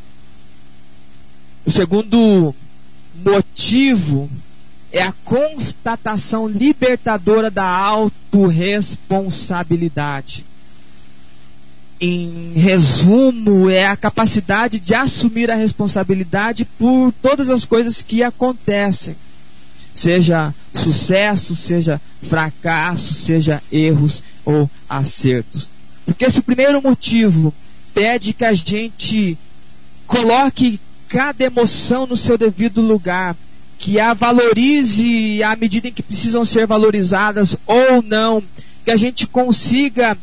O segundo motivo é a constatação libertadora da autorresponsabilidade. Em resumo, é a capacidade de assumir a responsabilidade por todas as coisas que acontecem. Seja sucesso, seja fracasso, seja erros ou acertos. Porque se o primeiro motivo pede que a gente coloque cada emoção no seu devido lugar, que a valorize à medida em que precisam ser valorizadas ou não, que a gente consiga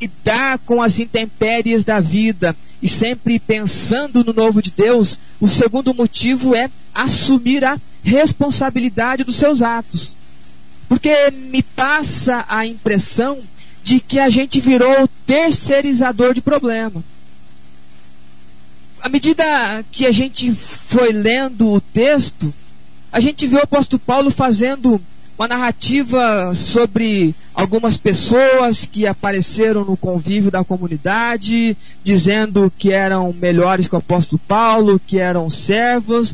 lidar com as intempéries da vida e sempre pensando no novo de Deus, o segundo motivo é assumir a responsabilidade dos seus atos. Porque me passa a impressão de que a gente virou terceirizador de problema. À medida que a gente foi lendo o texto, a gente viu o apóstolo Paulo fazendo uma narrativa sobre algumas pessoas que apareceram no convívio da comunidade, dizendo que eram melhores que o apóstolo Paulo, que eram servos.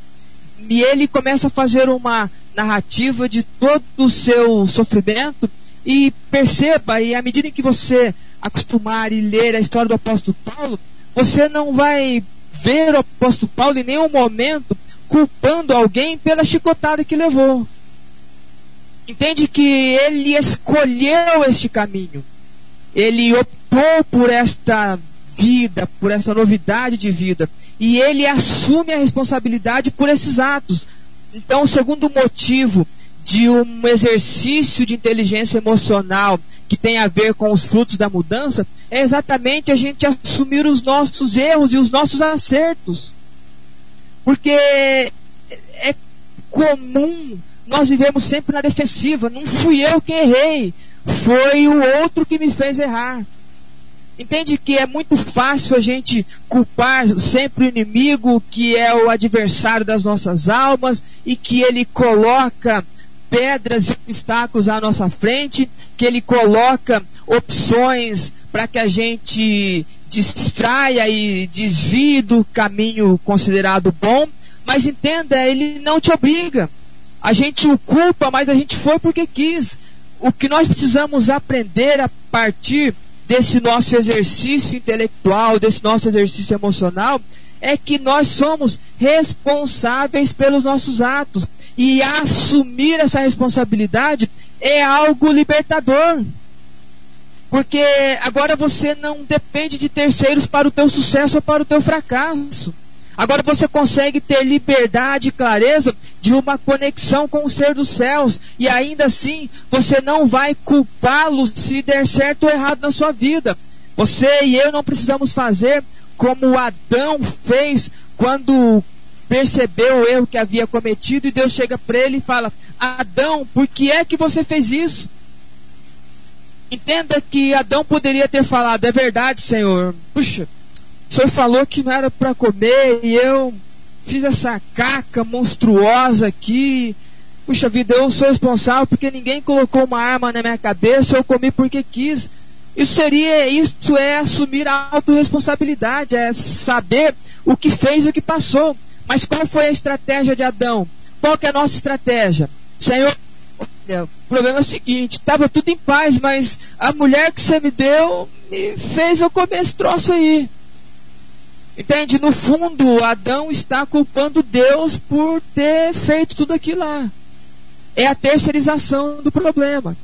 E ele começa a fazer uma narrativa de todo o seu sofrimento e perceba, e à medida em que você acostumar e ler a história do apóstolo Paulo, você não vai ver o apóstolo Paulo em nenhum momento culpando alguém pela chicotada que levou. Entende que ele escolheu este caminho. Ele optou por esta vida, por esta novidade de vida. E ele assume a responsabilidade por esses atos. Então, o segundo motivo de um exercício de inteligência emocional que tem a ver com os frutos da mudança é exatamente a gente assumir os nossos erros e os nossos acertos. Porque é comum nós vivemos sempre na defensiva. Não fui eu quem errei, foi o outro que me fez errar. Entende que é muito fácil a gente culpar sempre o inimigo, que é o adversário das nossas almas, e que ele coloca pedras e obstáculos à nossa frente, que Ele coloca opções para que a gente distraia e desvie do caminho considerado bom, mas entenda, Ele não te obriga. A gente o culpa, mas a gente foi porque quis. O que nós precisamos aprender a partir desse nosso exercício intelectual, desse nosso exercício emocional, é que nós somos responsáveis pelos nossos atos. E assumir essa responsabilidade é algo libertador. Porque agora você não depende de terceiros para o teu sucesso ou para o teu fracasso. Agora você consegue ter liberdade e clareza de uma conexão com o ser dos céus. E ainda assim, você não vai culpá-lo se der certo ou errado na sua vida. Você e eu não precisamos fazer como Adão fez quando percebeu o erro que havia cometido e Deus chega para ele e fala: Adão, por que é que você fez isso? Entenda que Adão poderia ter falado: É verdade, Senhor. Puxa, o Senhor falou que não era para comer e eu fiz essa caca monstruosa aqui. Puxa vida, eu sou responsável porque ninguém colocou uma arma na minha cabeça, eu comi porque quis. Isso seria, isso é assumir a autorresponsabilidade, é saber o que fez e o que passou. Mas qual foi a estratégia de Adão? Qual que é a nossa estratégia? Senhor, olha, o problema é o seguinte, estava tudo em paz, mas a mulher que você me deu me fez eu comer esse troço aí. Entende? No fundo, Adão está culpando Deus por ter feito tudo aquilo lá. É a terceirização do problema.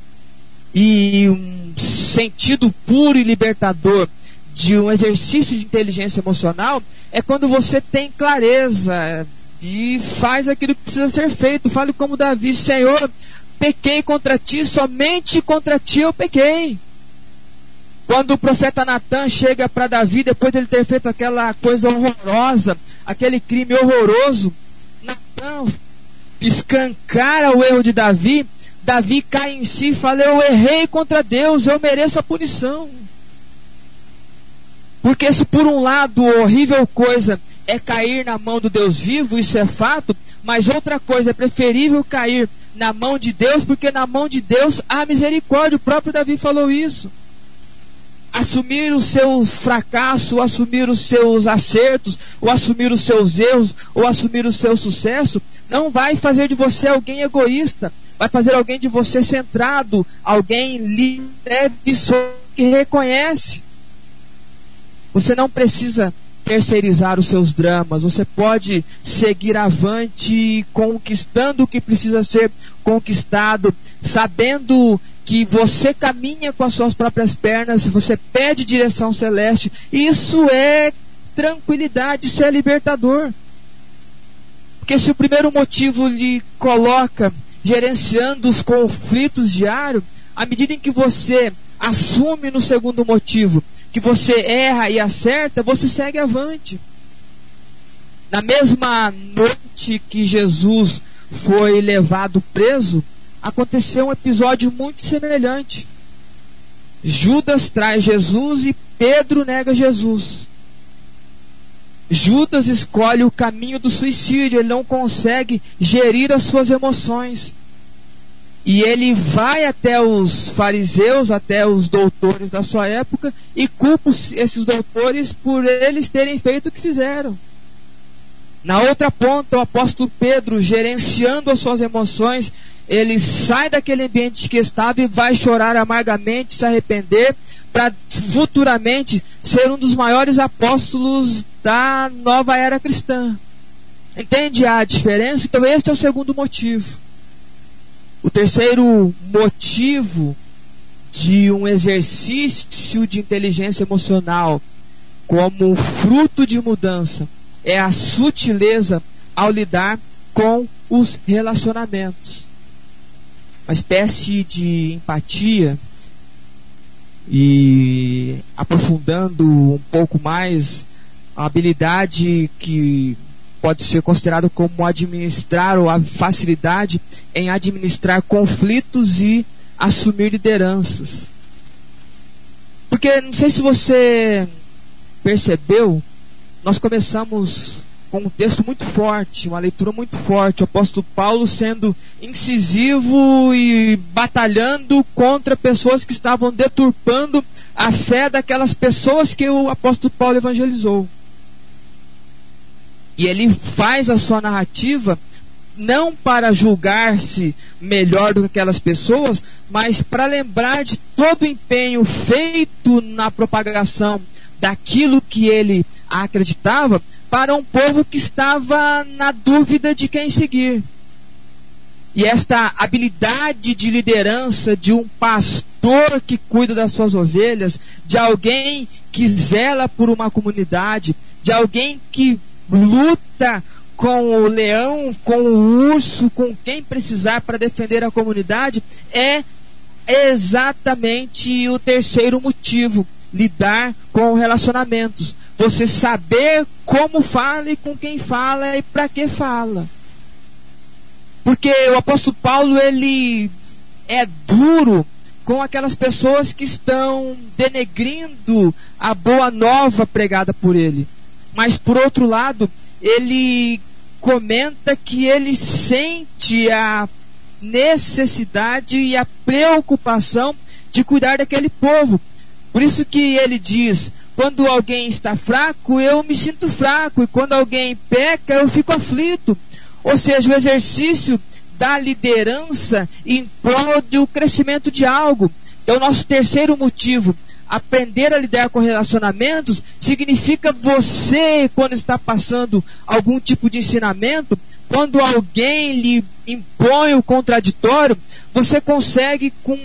E um sentido puro e libertador de um exercício de inteligência emocional é quando você tem clareza e faz aquilo que precisa ser feito. Fale como Davi, Senhor, pequei contra ti, somente contra ti eu pequei. Quando o profeta Natan chega para Davi, depois de ele ter feito aquela coisa horrorosa, aquele crime horroroso, Natan escancara o erro de Davi, Davi cai em si e fala: Eu errei contra Deus, eu mereço a punição. Porque se por um lado horrível coisa é cair na mão do Deus vivo, isso é fato, mas outra coisa é preferível cair na mão de Deus, porque na mão de Deus há misericórdia. O próprio Davi falou isso assumir o seu fracasso, ou assumir os seus acertos, ou assumir os seus erros, ou assumir o seu sucesso, não vai fazer de você alguém egoísta, vai fazer alguém de você centrado, alguém livre, que reconhece. Você não precisa terceirizar os seus dramas, você pode seguir avante, conquistando o que precisa ser conquistado, sabendo que você caminha com as suas próprias pernas, você pede direção celeste. Isso é tranquilidade, isso é libertador. Porque se o primeiro motivo lhe coloca gerenciando os conflitos diários, à medida em que você assume no segundo motivo que você erra e acerta, você segue avante. Na mesma noite que Jesus foi levado preso, aconteceu um episódio muito semelhante. Judas traz Jesus e Pedro nega Jesus. Judas escolhe o caminho do suicídio, ele não consegue gerir as suas emoções. E ele vai até os fariseus, até os doutores da sua época, e culpa esses doutores por eles terem feito o que fizeram. Na outra ponta, o apóstolo Pedro, gerenciando as suas emoções, ele sai daquele ambiente que estava e vai chorar amargamente, se arrepender, para futuramente ser um dos maiores apóstolos da nova era cristã. Entende a diferença? Então, este é o segundo motivo. O terceiro motivo de um exercício de inteligência emocional como fruto de mudança é a sutileza ao lidar com os relacionamentos. Uma espécie de empatia e aprofundando um pouco mais a habilidade que pode ser considerado como administrar ou a facilidade em administrar conflitos e assumir lideranças. Porque não sei se você percebeu, nós começamos com um texto muito forte, uma leitura muito forte. O apóstolo Paulo sendo incisivo e batalhando contra pessoas que estavam deturpando a fé daquelas pessoas que o apóstolo Paulo evangelizou. E ele faz a sua narrativa não para julgar-se melhor do que aquelas pessoas, mas para lembrar de todo o empenho feito na propagação daquilo que ele acreditava, para um povo que estava na dúvida de quem seguir. E esta habilidade de liderança de um pastor que cuida das suas ovelhas, de alguém que zela por uma comunidade, de alguém que luta com o leão, com o urso, com quem precisar para defender a comunidade, é exatamente o terceiro motivo: lidar com relacionamentos você saber como fala e com quem fala e para que fala. Porque o apóstolo Paulo ele é duro com aquelas pessoas que estão denegrindo a boa nova pregada por ele. Mas por outro lado, ele comenta que ele sente a necessidade e a preocupação de cuidar daquele povo. Por isso que ele diz: quando alguém está fraco, eu me sinto fraco, e quando alguém peca, eu fico aflito. Ou seja, o exercício da liderança em prol do crescimento de algo. Então, nosso terceiro motivo, aprender a lidar com relacionamentos, significa você, quando está passando algum tipo de ensinamento, quando alguém lhe impõe o contraditório, você consegue, com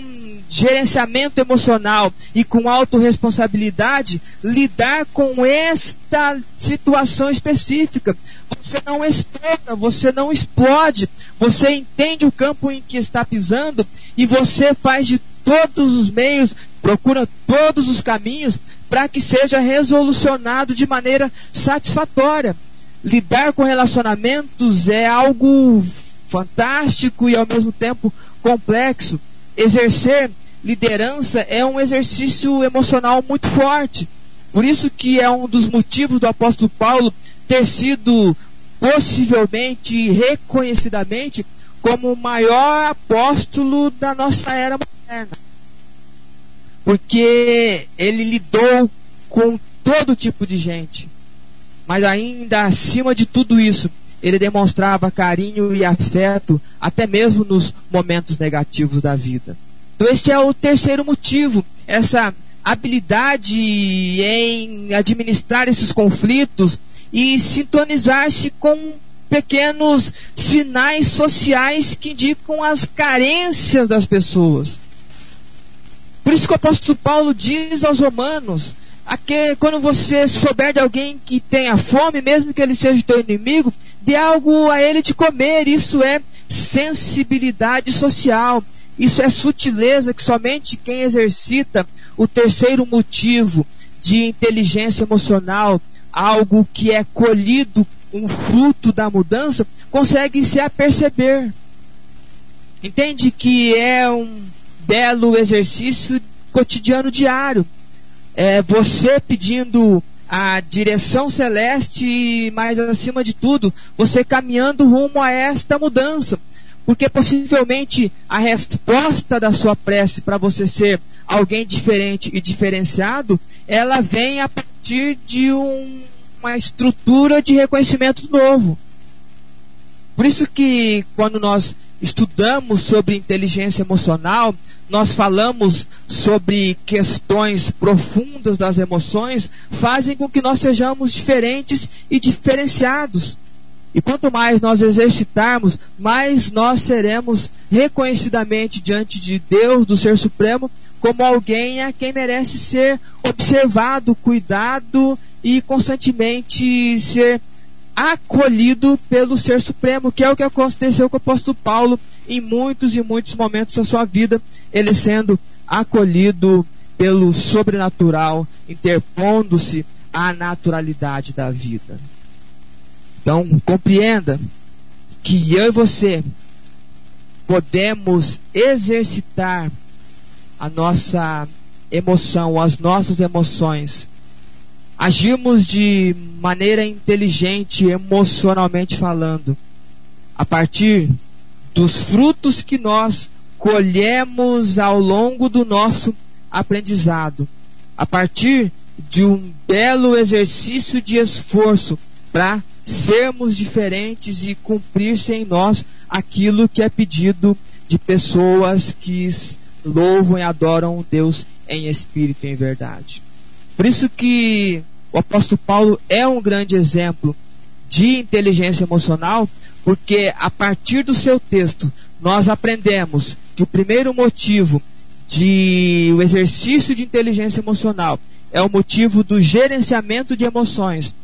gerenciamento emocional e com autorresponsabilidade, lidar com esta situação específica. Você não estoura, você não explode, você entende o campo em que está pisando e você faz de todos os meios, procura todos os caminhos para que seja resolucionado de maneira satisfatória. Lidar com relacionamentos é algo fantástico e ao mesmo tempo complexo. Exercer liderança é um exercício emocional muito forte. Por isso que é um dos motivos do apóstolo Paulo ter sido possivelmente reconhecidamente como o maior apóstolo da nossa era moderna. Porque ele lidou com todo tipo de gente. Mas ainda acima de tudo isso, ele demonstrava carinho e afeto até mesmo nos momentos negativos da vida. Então este é o terceiro motivo, essa habilidade em administrar esses conflitos e sintonizar-se com pequenos sinais sociais que indicam as carências das pessoas. Por isso que o apóstolo Paulo diz aos romanos, que quando você souber de alguém que tenha fome, mesmo que ele seja teu inimigo, dê algo a ele de comer. Isso é sensibilidade social. Isso é sutileza que somente quem exercita o terceiro motivo de inteligência emocional, algo que é colhido, um fruto da mudança, consegue se aperceber. Entende que é um belo exercício cotidiano diário. É você pedindo a direção celeste, mas acima de tudo, você caminhando rumo a esta mudança. Porque possivelmente a resposta da sua prece para você ser alguém diferente e diferenciado, ela vem a partir de um, uma estrutura de reconhecimento novo. Por isso que quando nós estudamos sobre inteligência emocional, nós falamos sobre questões profundas das emoções, fazem com que nós sejamos diferentes e diferenciados. E quanto mais nós exercitarmos, mais nós seremos reconhecidamente diante de Deus, do Ser Supremo, como alguém a quem merece ser observado, cuidado e constantemente ser acolhido pelo Ser Supremo, que é o que aconteceu com o apóstolo Paulo em muitos e muitos momentos da sua vida, ele sendo acolhido pelo sobrenatural, interpondo-se à naturalidade da vida. Então, compreenda que eu e você podemos exercitar a nossa emoção, as nossas emoções. Agimos de maneira inteligente, emocionalmente falando, a partir dos frutos que nós colhemos ao longo do nosso aprendizado, a partir de um belo exercício de esforço para sermos diferentes e cumprir-se em nós aquilo que é pedido de pessoas que louvam e adoram Deus em espírito e em verdade. Por isso que o apóstolo Paulo é um grande exemplo de inteligência emocional, porque a partir do seu texto nós aprendemos que o primeiro motivo de o exercício de inteligência emocional é o motivo do gerenciamento de emoções,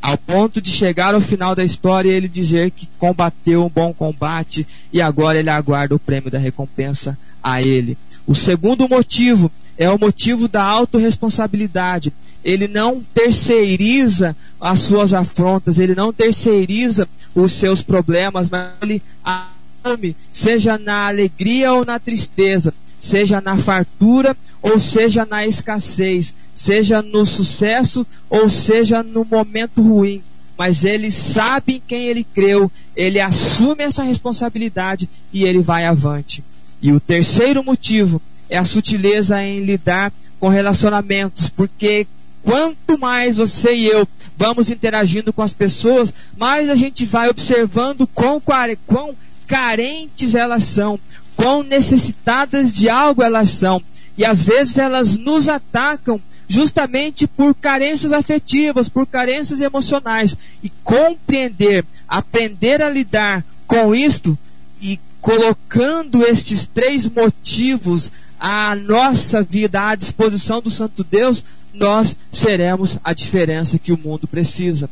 ao ponto de chegar ao final da história e ele dizer que combateu um bom combate e agora ele aguarda o prêmio da recompensa a ele. O segundo motivo é o motivo da autorresponsabilidade. Ele não terceiriza as suas afrontas, ele não terceiriza os seus problemas, mas ele ame, seja na alegria ou na tristeza seja na fartura ou seja na escassez, seja no sucesso ou seja no momento ruim. Mas ele sabe em quem ele creu, ele assume essa responsabilidade e ele vai avante. E o terceiro motivo é a sutileza em lidar com relacionamentos, porque quanto mais você e eu vamos interagindo com as pessoas, mais a gente vai observando quão, quão carentes elas são, quão necessitadas de algo elas são. E às vezes elas nos atacam justamente por carências afetivas, por carências emocionais. E compreender, aprender a lidar com isto e colocando estes três motivos à nossa vida, à disposição do Santo Deus, nós seremos a diferença que o mundo precisa.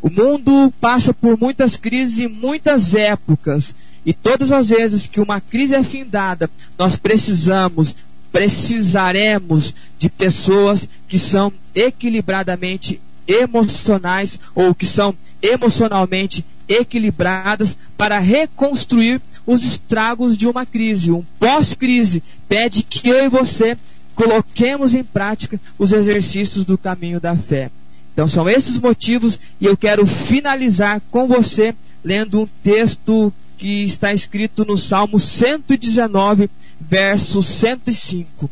O mundo passa por muitas crises e muitas épocas. E todas as vezes que uma crise é findada, nós precisamos precisaremos de pessoas que são equilibradamente emocionais ou que são emocionalmente equilibradas para reconstruir os estragos de uma crise. Um pós-crise pede que eu e você coloquemos em prática os exercícios do caminho da fé. Então são esses motivos e eu quero finalizar com você lendo um texto que está escrito no Salmo 119, verso 105.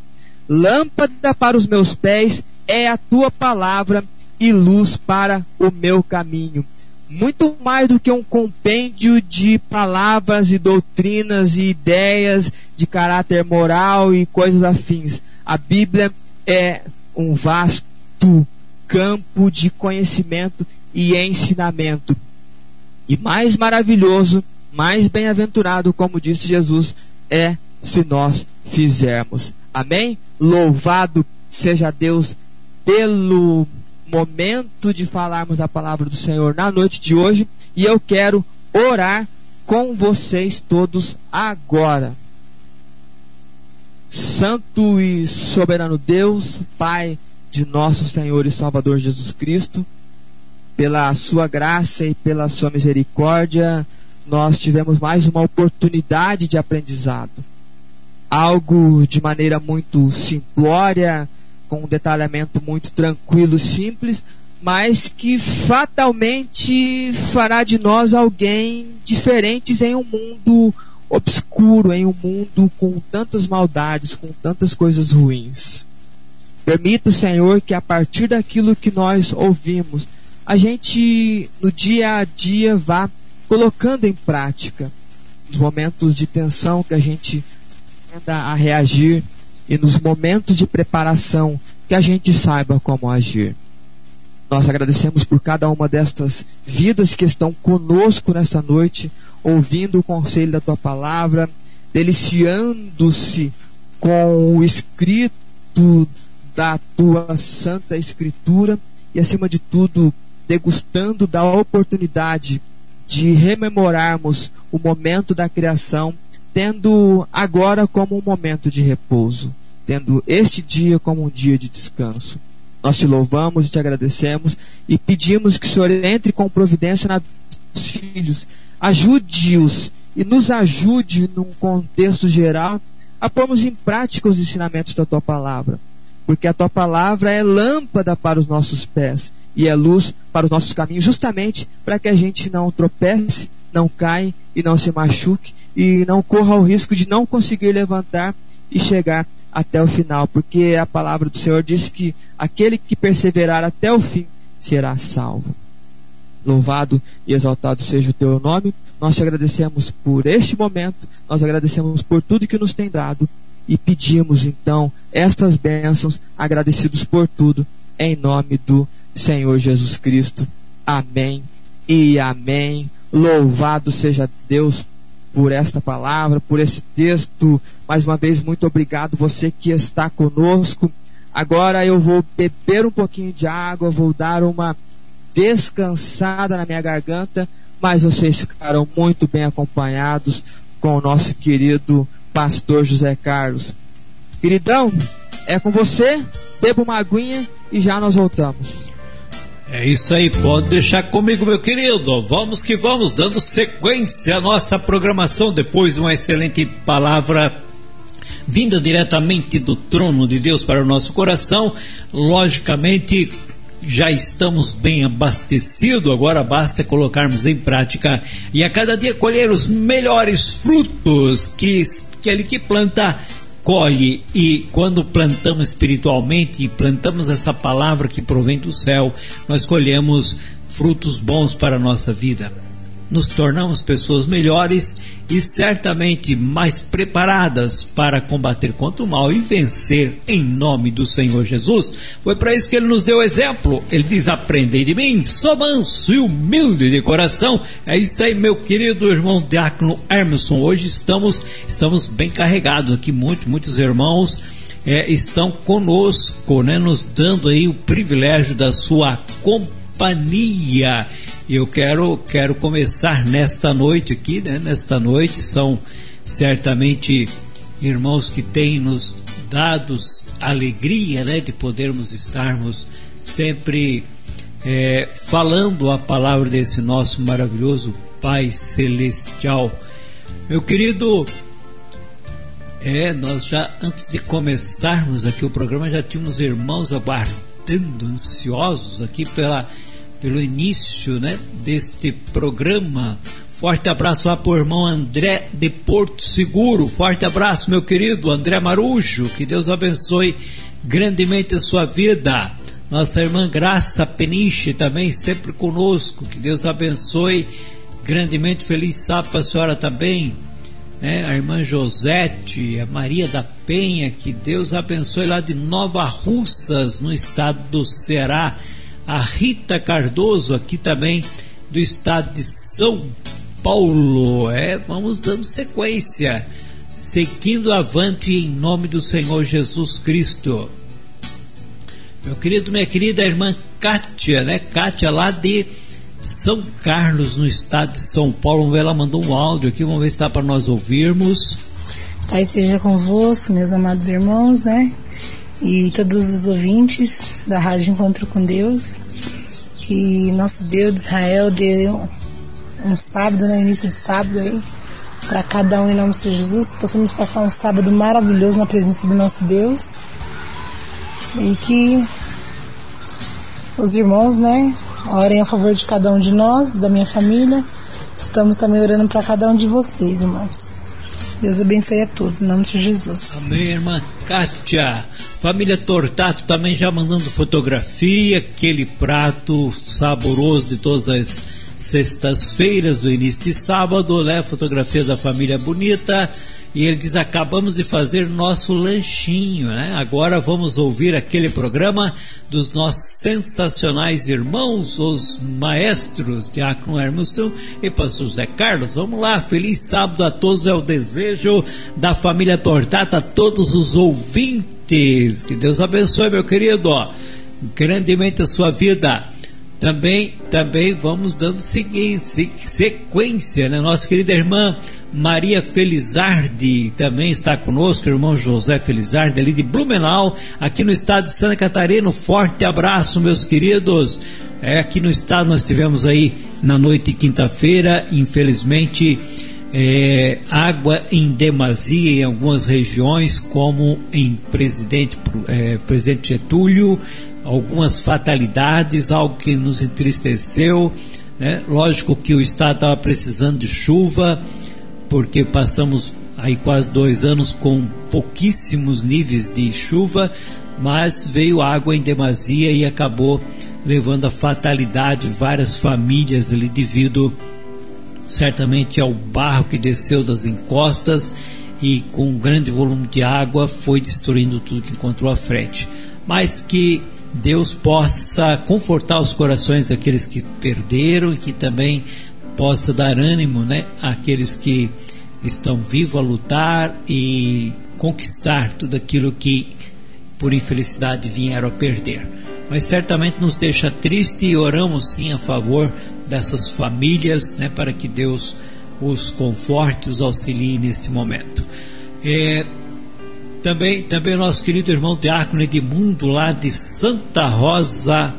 Lâmpada para os meus pés é a tua palavra e luz para o meu caminho. Muito mais do que um compêndio de palavras e doutrinas e ideias de caráter moral e coisas afins. A Bíblia é um vasto campo de conhecimento e ensinamento. E mais maravilhoso, mais bem-aventurado, como disse Jesus, é se nós fizermos. Amém? Louvado seja Deus pelo momento de falarmos a palavra do Senhor na noite de hoje e eu quero orar com vocês todos agora. Santo e soberano Deus, Pai de nosso Senhor e Salvador Jesus Cristo, pela sua graça e pela sua misericórdia, nós tivemos mais uma oportunidade de aprendizado algo de maneira muito simplória, com um detalhamento muito tranquilo simples, mas que fatalmente fará de nós alguém diferentes em um mundo obscuro, em um mundo com tantas maldades, com tantas coisas ruins. Permita, Senhor, que a partir daquilo que nós ouvimos, a gente no dia a dia vá colocando em prática. Nos momentos de tensão que a gente aprenda a reagir e nos momentos de preparação que a gente saiba como agir. Nós agradecemos por cada uma destas vidas que estão conosco nessa noite, ouvindo o conselho da tua palavra, deliciando-se com o escrito da tua santa escritura e acima de tudo degustando da oportunidade de rememorarmos o momento da criação tendo agora como um momento de repouso, tendo este dia como um dia de descanso. Nós te louvamos e te agradecemos e pedimos que o Senhor entre com providência nos filhos, ajude-os e nos ajude num contexto geral a pormos em prática os ensinamentos da tua palavra. Porque a tua palavra é lâmpada para os nossos pés e é luz para os nossos caminhos, justamente para que a gente não tropece, não caia e não se machuque e não corra o risco de não conseguir levantar e chegar até o final, porque a palavra do Senhor diz que aquele que perseverar até o fim será salvo. Louvado e exaltado seja o teu nome. Nós te agradecemos por este momento, nós agradecemos por tudo que nos tem dado e pedimos então estas bênçãos, agradecidos por tudo, em nome do Senhor Jesus Cristo. Amém e amém. Louvado seja Deus por esta palavra, por esse texto. Mais uma vez, muito obrigado você que está conosco. Agora eu vou beber um pouquinho de água, vou dar uma descansada na minha garganta, mas vocês ficaram muito bem acompanhados com o nosso querido pastor José Carlos. Queridão, é com você, beba uma aguinha e já nós voltamos. É isso aí, pode deixar comigo, meu querido. Vamos que vamos, dando sequência à nossa programação depois de uma excelente palavra vinda diretamente do trono de Deus para o nosso coração. Logicamente, já estamos bem abastecidos, agora basta colocarmos em prática e a cada dia colher os melhores frutos que aquele que planta colhe e quando plantamos espiritualmente e plantamos essa palavra que provém do céu, nós colhemos frutos bons para a nossa vida. Nos tornamos pessoas melhores e certamente mais preparadas para combater contra o mal e vencer em nome do Senhor Jesus. Foi para isso que ele nos deu exemplo. Ele diz: Aprendei de mim, sou manso e humilde de coração. É isso aí, meu querido irmão Diácono Emerson. Hoje estamos, estamos bem carregados aqui, muito, muitos irmãos. É, estão conosco, né, nos dando aí o privilégio da sua companhia companhia. Eu quero, quero começar nesta noite aqui, né? Nesta noite são certamente irmãos que têm nos dado alegria, né? De podermos estarmos sempre é, falando a palavra desse nosso maravilhoso Pai Celestial. Meu querido, é, nós já antes de começarmos aqui o programa já tínhamos irmãos aguardando, ansiosos aqui pela pelo início né, deste programa. Forte abraço lá para o irmão André de Porto Seguro. Forte abraço, meu querido André Marujo. Que Deus abençoe grandemente a sua vida. Nossa irmã Graça Peniche também sempre conosco. Que Deus abençoe grandemente. Feliz sábado para a senhora também. Né? A irmã Josete, a Maria da Penha. Que Deus abençoe lá de Nova Russas, no estado do Ceará a Rita Cardoso, aqui também do estado de São Paulo. É, vamos dando sequência, seguindo avante em nome do Senhor Jesus Cristo. Meu querido, minha querida irmã Kátia, né? Kátia lá de São Carlos, no estado de São Paulo. Ela mandou um áudio aqui, vamos ver se está para nós ouvirmos. Pai seja convosco, meus amados irmãos, né? E todos os ouvintes da Rádio Encontro com Deus. Que nosso Deus de Israel dê um, um sábado, né, início de sábado aí, para cada um em nome de Jesus, que possamos passar um sábado maravilhoso na presença do nosso Deus. E que os irmãos, né, orem a favor de cada um de nós, da minha família. Estamos também orando para cada um de vocês, irmãos. Deus abençoe a todos, em nome de Jesus. Amém, irmã Kátia. Família Tortato também já mandando fotografia, aquele prato saboroso de todas as sextas-feiras do início de sábado, né? Fotografia da família bonita. E ele diz: acabamos de fazer nosso lanchinho, né? Agora vamos ouvir aquele programa dos nossos sensacionais irmãos, os maestros, Diácono Hermoso e Pastor José Carlos. Vamos lá, feliz sábado a todos, é o desejo da família Tortata, a todos os ouvintes. Que Deus abençoe, meu querido, grandemente a sua vida também também vamos dando seguinte, sequência, né? Nossa querida irmã Maria Felizardi também está conosco, irmão José Felizardi, ali de Blumenau, aqui no estado de Santa Catarina. Um forte abraço, meus queridos. É, aqui no estado nós tivemos aí na noite de quinta-feira, infelizmente, é, água em demasia em algumas regiões, como em Presidente, é, Presidente Getúlio, algumas fatalidades, algo que nos entristeceu. Né? Lógico que o estado estava precisando de chuva, porque passamos aí quase dois anos com pouquíssimos níveis de chuva, mas veio água em demasia e acabou levando a fatalidade várias famílias ali devido certamente ao barro que desceu das encostas e com um grande volume de água foi destruindo tudo que encontrou à frente. Mas que Deus possa confortar os corações daqueles que perderam e que também possa dar ânimo né, àqueles que estão vivos a lutar e conquistar tudo aquilo que por infelicidade vieram a perder. Mas certamente nos deixa triste e oramos sim a favor dessas famílias, né, para que Deus os conforte, os auxilie nesse momento. É, também, também nosso querido irmão Diácono Edmundo, lá de Santa Rosa,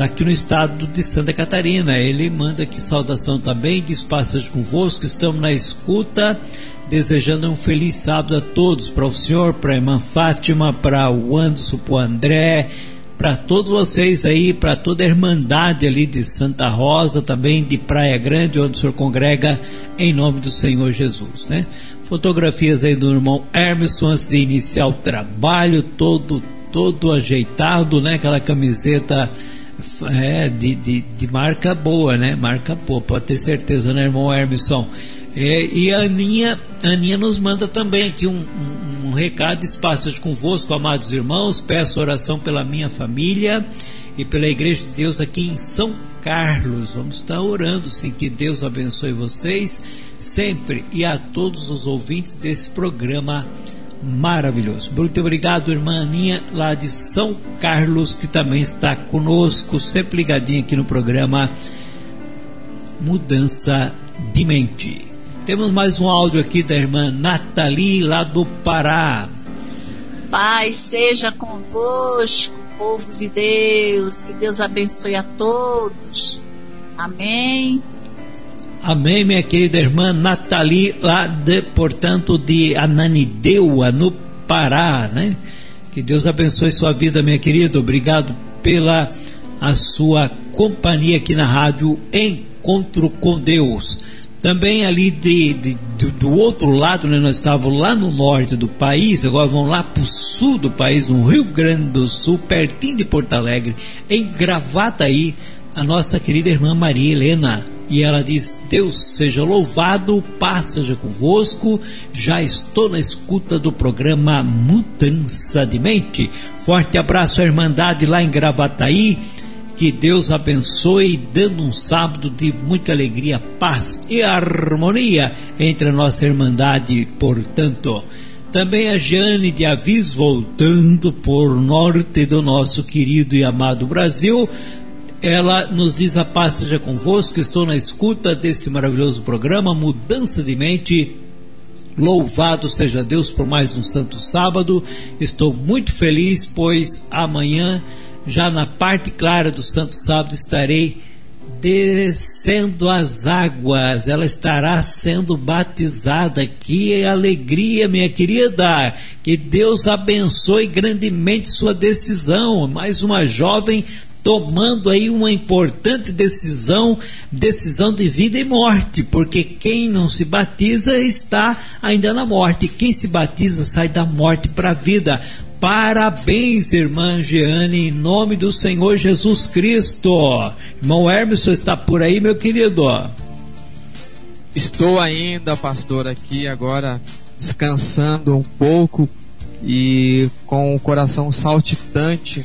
aqui no estado de Santa Catarina. Ele manda aqui saudação também, diz passagem convosco, estamos na escuta, desejando um feliz sábado a todos, para o senhor, para a irmã Fátima, para o Anderson, para o André, para todos vocês aí, para toda a Irmandade ali de Santa Rosa, também de Praia Grande, onde o senhor congrega, em nome do Senhor Jesus, né? Fotografias aí do irmão Hermeson antes de iniciar o trabalho, todo, todo ajeitado, né? Aquela camiseta é, de, de, de, marca boa, né? Marca boa, pode ter certeza, né, irmão Hermisson? É, e a Aninha, a Aninha nos manda também aqui um, um, um recado, espaço convosco, amados irmãos, peço oração pela minha família e pela Igreja de Deus aqui em São Carlos. Vamos estar orando, sim, que Deus abençoe vocês sempre e a todos os ouvintes desse programa maravilhoso. Muito obrigado, irmã Aninha, lá de São Carlos, que também está conosco, sempre ligadinha aqui no programa Mudança de Mente. Temos mais um áudio aqui da irmã Nathalie, lá do Pará. Pai, seja convosco, povo de Deus, que Deus abençoe a todos. Amém. Amém, minha querida irmã Nathalie, lá de, portanto, de Ananideua, no Pará, né? Que Deus abençoe sua vida, minha querida. Obrigado pela a sua companhia aqui na rádio Encontro com Deus. Também ali de, de, de do outro lado, né, nós estávamos lá no norte do país, agora vamos lá para o sul do país, no Rio Grande do Sul, pertinho de Porto Alegre, em Gravataí, a nossa querida irmã Maria Helena e ela diz: Deus seja louvado, paz seja convosco. Já estou na escuta do programa Mudança de Mente. Forte abraço à Irmandade lá em Gravataí. Que Deus abençoe, dando um sábado de muita alegria, paz e harmonia entre a nossa Irmandade, portanto. Também a Jane de Avis voltando por norte do nosso querido e amado Brasil ela nos diz: A paz seja convosco, estou na escuta deste maravilhoso programa, Mudança de Mente. Louvado seja Deus por mais um santo sábado. Estou muito feliz, pois amanhã, já na parte clara do santo sábado, estarei descendo as águas, ela estará sendo batizada. Que alegria, minha querida! Que Deus abençoe grandemente sua decisão. Mais uma jovem tomando aí uma importante decisão, decisão de vida e morte, porque quem não se batiza está ainda na morte, quem se batiza sai da morte para a vida. Parabéns, irmã Jeane, em nome do Senhor Jesus Cristo. Irmão Hermes, está por aí, meu querido? Estou ainda, pastor, aqui agora descansando um pouco e com o coração saltitante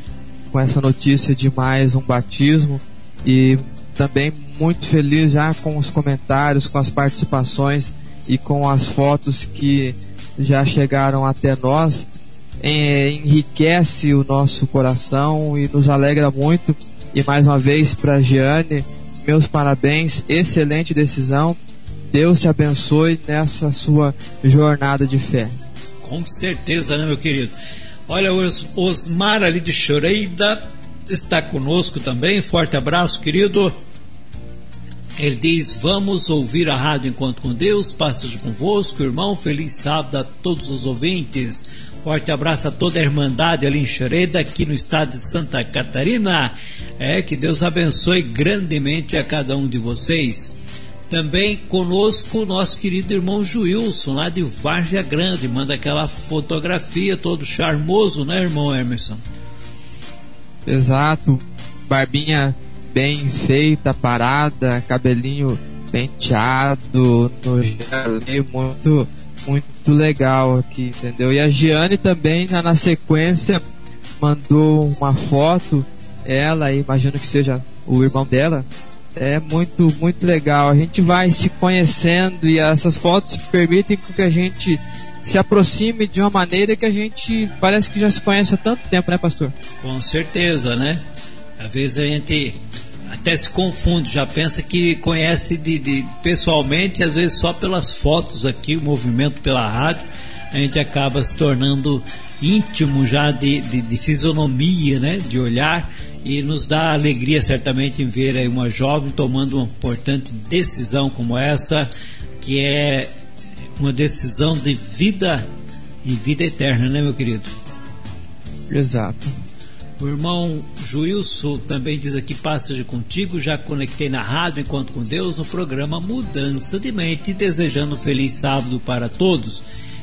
com essa notícia de mais um batismo e também muito feliz já com os comentários, com as participações e com as fotos que já chegaram até nós. É, enriquece o nosso coração e nos alegra muito. E mais uma vez para Giane, meus parabéns, excelente decisão. Deus te abençoe nessa sua jornada de fé. Com certeza, né, meu querido? Olha, Os, Osmar ali de Choreida está conosco também. Forte abraço, querido. Ele diz: Vamos ouvir a rádio Enquanto com Deus. Passa de convosco, irmão. Feliz sábado a todos os ouvintes. Forte abraço a toda a Irmandade ali em Xereda, aqui no estado de Santa Catarina. É que Deus abençoe grandemente a cada um de vocês. Também conosco o nosso querido irmão Juilson, lá de Várzea Grande, manda aquela fotografia todo charmoso, né, irmão Emerson? Exato, barbinha bem feita, parada, cabelinho penteado, no gel, muito, muito legal aqui, entendeu? E a Giane também, na, na sequência, mandou uma foto, ela, imagino que seja o irmão dela, é muito, muito legal. A gente vai se conhecendo e essas fotos permitem que a gente se aproxime de uma maneira que a gente parece que já se conhece há tanto tempo, né, pastor? Com certeza, né? Às vezes a gente até se confunde, já pensa que conhece de, de pessoalmente, às vezes só pelas fotos aqui, o movimento pela rádio, a gente acaba se tornando íntimo já de, de, de fisionomia, né? De olhar e nos dá alegria certamente em ver aí uma jovem tomando uma importante decisão como essa, que é uma decisão de vida e vida eterna, né, meu querido? Exato. O irmão Juilson também diz aqui, passa contigo, já conectei na rádio Enquanto com Deus no programa Mudança de Mente, desejando um feliz sábado para todos.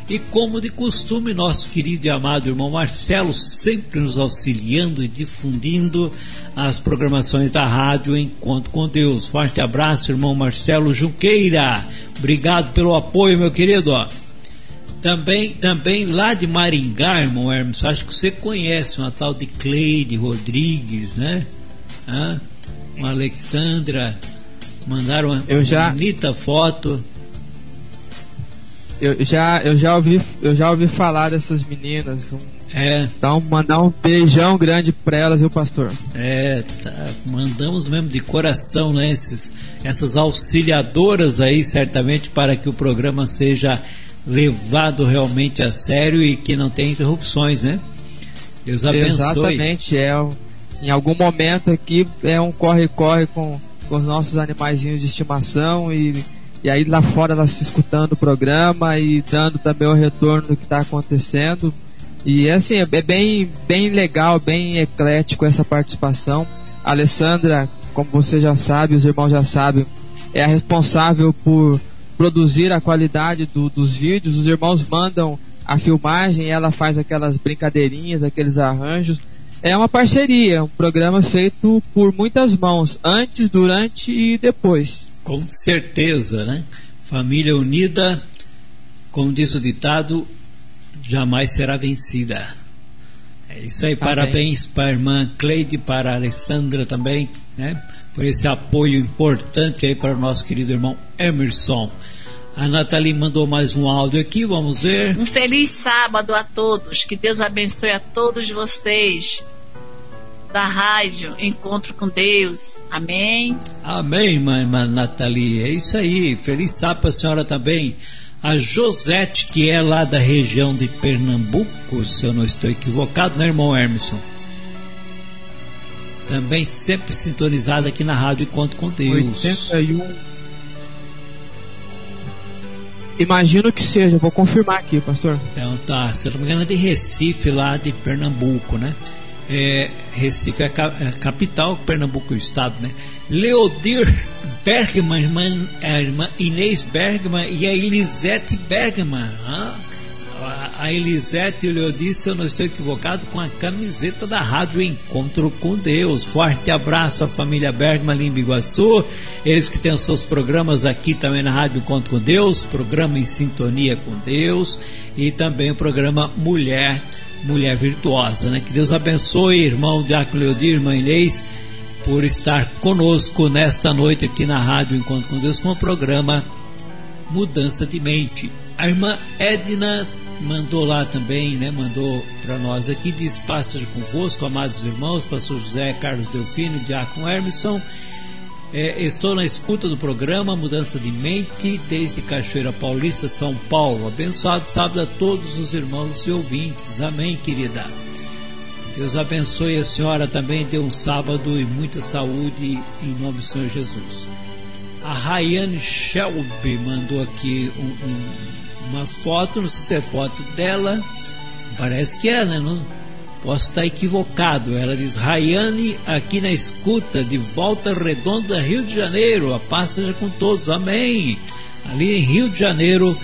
E como de costume, nosso querido e amado irmão Marcelo sempre nos auxiliando e difundindo as programações da rádio Encontro com Deus. Forte abraço, irmão Marcelo Junqueira. Obrigado pelo apoio, meu querido. Também, também lá de Maringá, irmão Hermes, acho que você conhece uma tal de Cleide Rodrigues, né? Ah, uma Alexandra. Mandaram uma Eu já- bonita foto. Eu já, eu já ouvi, eu já ouvi falar dessas meninas. Um- É, Então, mandar um beijão grande pra elas, viu, pastor? É, tá, mandamos mesmo de coração, né? Esses, essas auxiliadoras aí, certamente, para que o programa seja levado realmente a sério e que não tenha interrupções, né? Deus abençoe. Exatamente, é. Em algum momento aqui é um corre-corre com, com os nossos animaizinhos de estimação e, e aí lá fora elas se escutando o programa e dando também o retorno do que está acontecendo. E assim, é bem, bem legal, bem eclético essa participação. A Alessandra, como você já sabe, os irmãos já sabem, é a responsável por produzir a qualidade do- dos vídeos. Os irmãos mandam a filmagem, ela faz aquelas brincadeirinhas, aqueles arranjos. É uma parceria, um programa feito por muitas mãos, antes, durante e depois. Com certeza, né? Família unida, como diz o ditado, jamais será vencida. É isso aí, Amém. parabéns para a irmã Cleide, para a Alessandra também, né? Por esse apoio importante aí para o nosso querido irmão Emerson. A Nathalie mandou mais um áudio aqui, vamos ver. Um feliz sábado a todos. Que Deus abençoe a todos vocês da rádio Encontro com Deus. Amém. Amém, irmã, irmã Nathalie. É isso aí. Feliz sábado para a senhora também. A Josete, que é lá da região de Pernambuco, se eu não estou equivocado, né, irmão Emerson? Também sempre sintonizada aqui na Rádio Encontro com Deus. 81. Imagino que seja, vou confirmar aqui, pastor. Então tá, se eu não me engano é de Recife, lá de Pernambuco, né? É, Recife é a, é a capital, Pernambuco é o estado, né? Leodir Bergman, irmã, a irmã Inês Bergman e a Elisete Bergman. ah, a- Elisete e o Leodir, se eu não estou equivocado, com a camiseta da Rádio Encontro com Deus. Forte abraço à família Bergman em Biguaçu. Eles que têm os seus programas aqui também na Rádio Encontro com Deus, programa em sintonia com Deus e também o programa Mulher, Mulher Virtuosa, né? Que Deus abençoe, irmão Diácono Leodir, irmã Inês, por estar conosco nesta noite aqui na Rádio Encontro com Deus com o programa Mudança de Mente. A irmã Edna mandou lá também, né? Mandou para nós aqui, diz: seja convosco, amados irmãos, pastor José Carlos Delfino, Diácono Hermisson. É, estou na escuta do programa Mudança de Mente desde Cachoeira Paulista, São Paulo. Abençoado sábado a todos os irmãos e ouvintes. Amém, querida. Deus abençoe a senhora também. Dê um sábado e muita saúde em nome do Senhor Jesus. A Rayane Shelby mandou aqui um- um- uma foto, não sei se é foto dela, parece que é, né? Não, posso estar equivocado. Ela diz: Rayane, aqui na escuta, de Volta Redonda, Rio de Janeiro. A paz seja com todos, amém. Ali em Rio de Janeiro,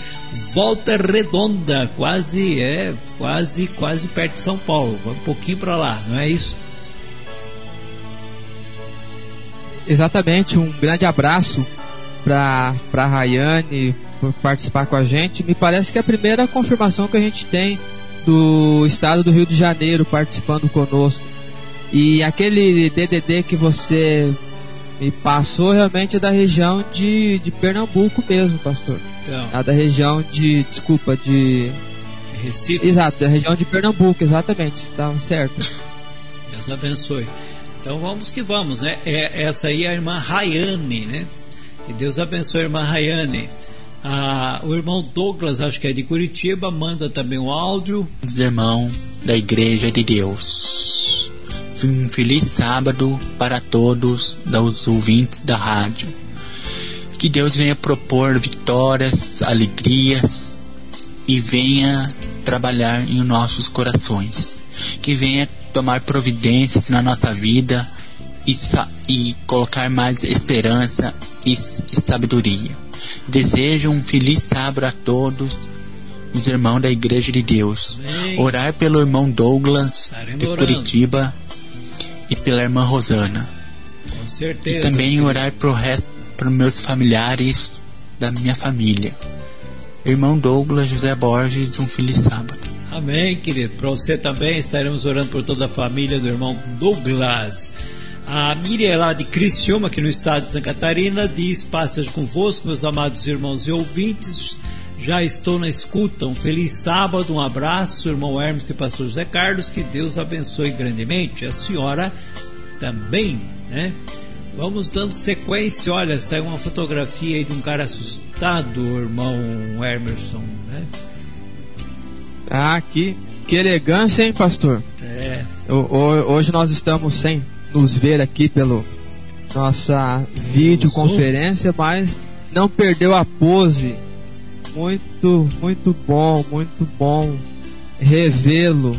Volta Redonda, quase, é, quase, quase perto de São Paulo, vai um pouquinho para lá, não é isso? Exatamente, um grande abraço para Rayane por participar com a gente. Me parece que é a primeira confirmação que a gente tem do estado do Rio de Janeiro participando conosco. E aquele DDD que você me passou realmente é da região de, de Pernambuco mesmo, pastor. Então, É da região de. Desculpa, de. Recife. Exato, da região de Pernambuco, exatamente. Tá certo. Deus abençoe. Então vamos que vamos, né? É, essa aí é a irmã Rayane, né? Que Deus abençoe a irmã Rayane. Ah, o irmão Douglas, acho que é de Curitiba, manda também um áudio. Os irmãos da Igreja de Deus. Um feliz sábado para todos os ouvintes da rádio. Que Deus venha propor vitórias, alegrias e venha trabalhar em nossos corações. Que venha tomar providências na nossa vida e, e colocar mais esperança e, e sabedoria. Desejo um feliz sábado a todos os irmãos da Igreja de Deus. Orar pelo irmão Douglas de. Curitiba e pela irmã Rosana. Com E também orar pro resto, para meus familiares da minha família. Irmão Douglas José Borges, um feliz sábado. Amém, querido. Para você também estaremos orando por toda a família do irmão Douglas. A Miriam lá de Criciúma, aqui no estado de Santa Catarina, diz: Passas convosco, meus amados irmãos e ouvintes. Já estou na escuta. Um feliz sábado, um abraço, irmão Hermes e pastor José Carlos. Que Deus abençoe grandemente. A senhora também, né? Vamos dando sequência. Olha, saiu uma fotografia aí de um cara assustado, irmão Emerson, né? Ah, que, que elegância, hein, pastor? É, O- o- hoje nós estamos sem nos ver aqui pelo nossa videoconferência, mas não perdeu a pose. Muito, muito bom, muito bom revê-lo.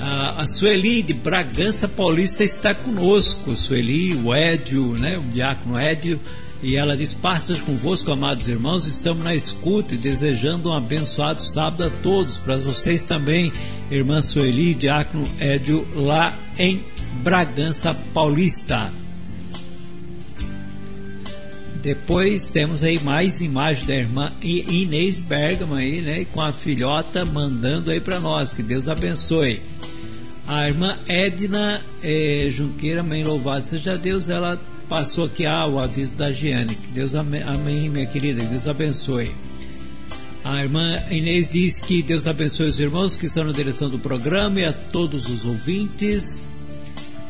A, a Sueli de Bragança Paulista está conosco. Sueli, o Édio, né, o diácono Édio, e ela diz: Passas convosco, amados irmãos, estamos na escuta e desejando um abençoado sábado a todos. Para vocês também, irmã Sueli, diácono Édio, lá em Bragança Paulista. Depois temos aí mais imagem da irmã Inês Bergman aí, né, com a filhota mandando aí para nós. Que Deus abençoe. A irmã Edna eh, Junqueira, mãe louvado seja Deus, ela passou aqui ah, o aviso da Giane. Que Deus ame- amém, minha querida, que Deus abençoe. A irmã Inês diz que Deus abençoe os irmãos que estão na direção do programa e a todos os ouvintes.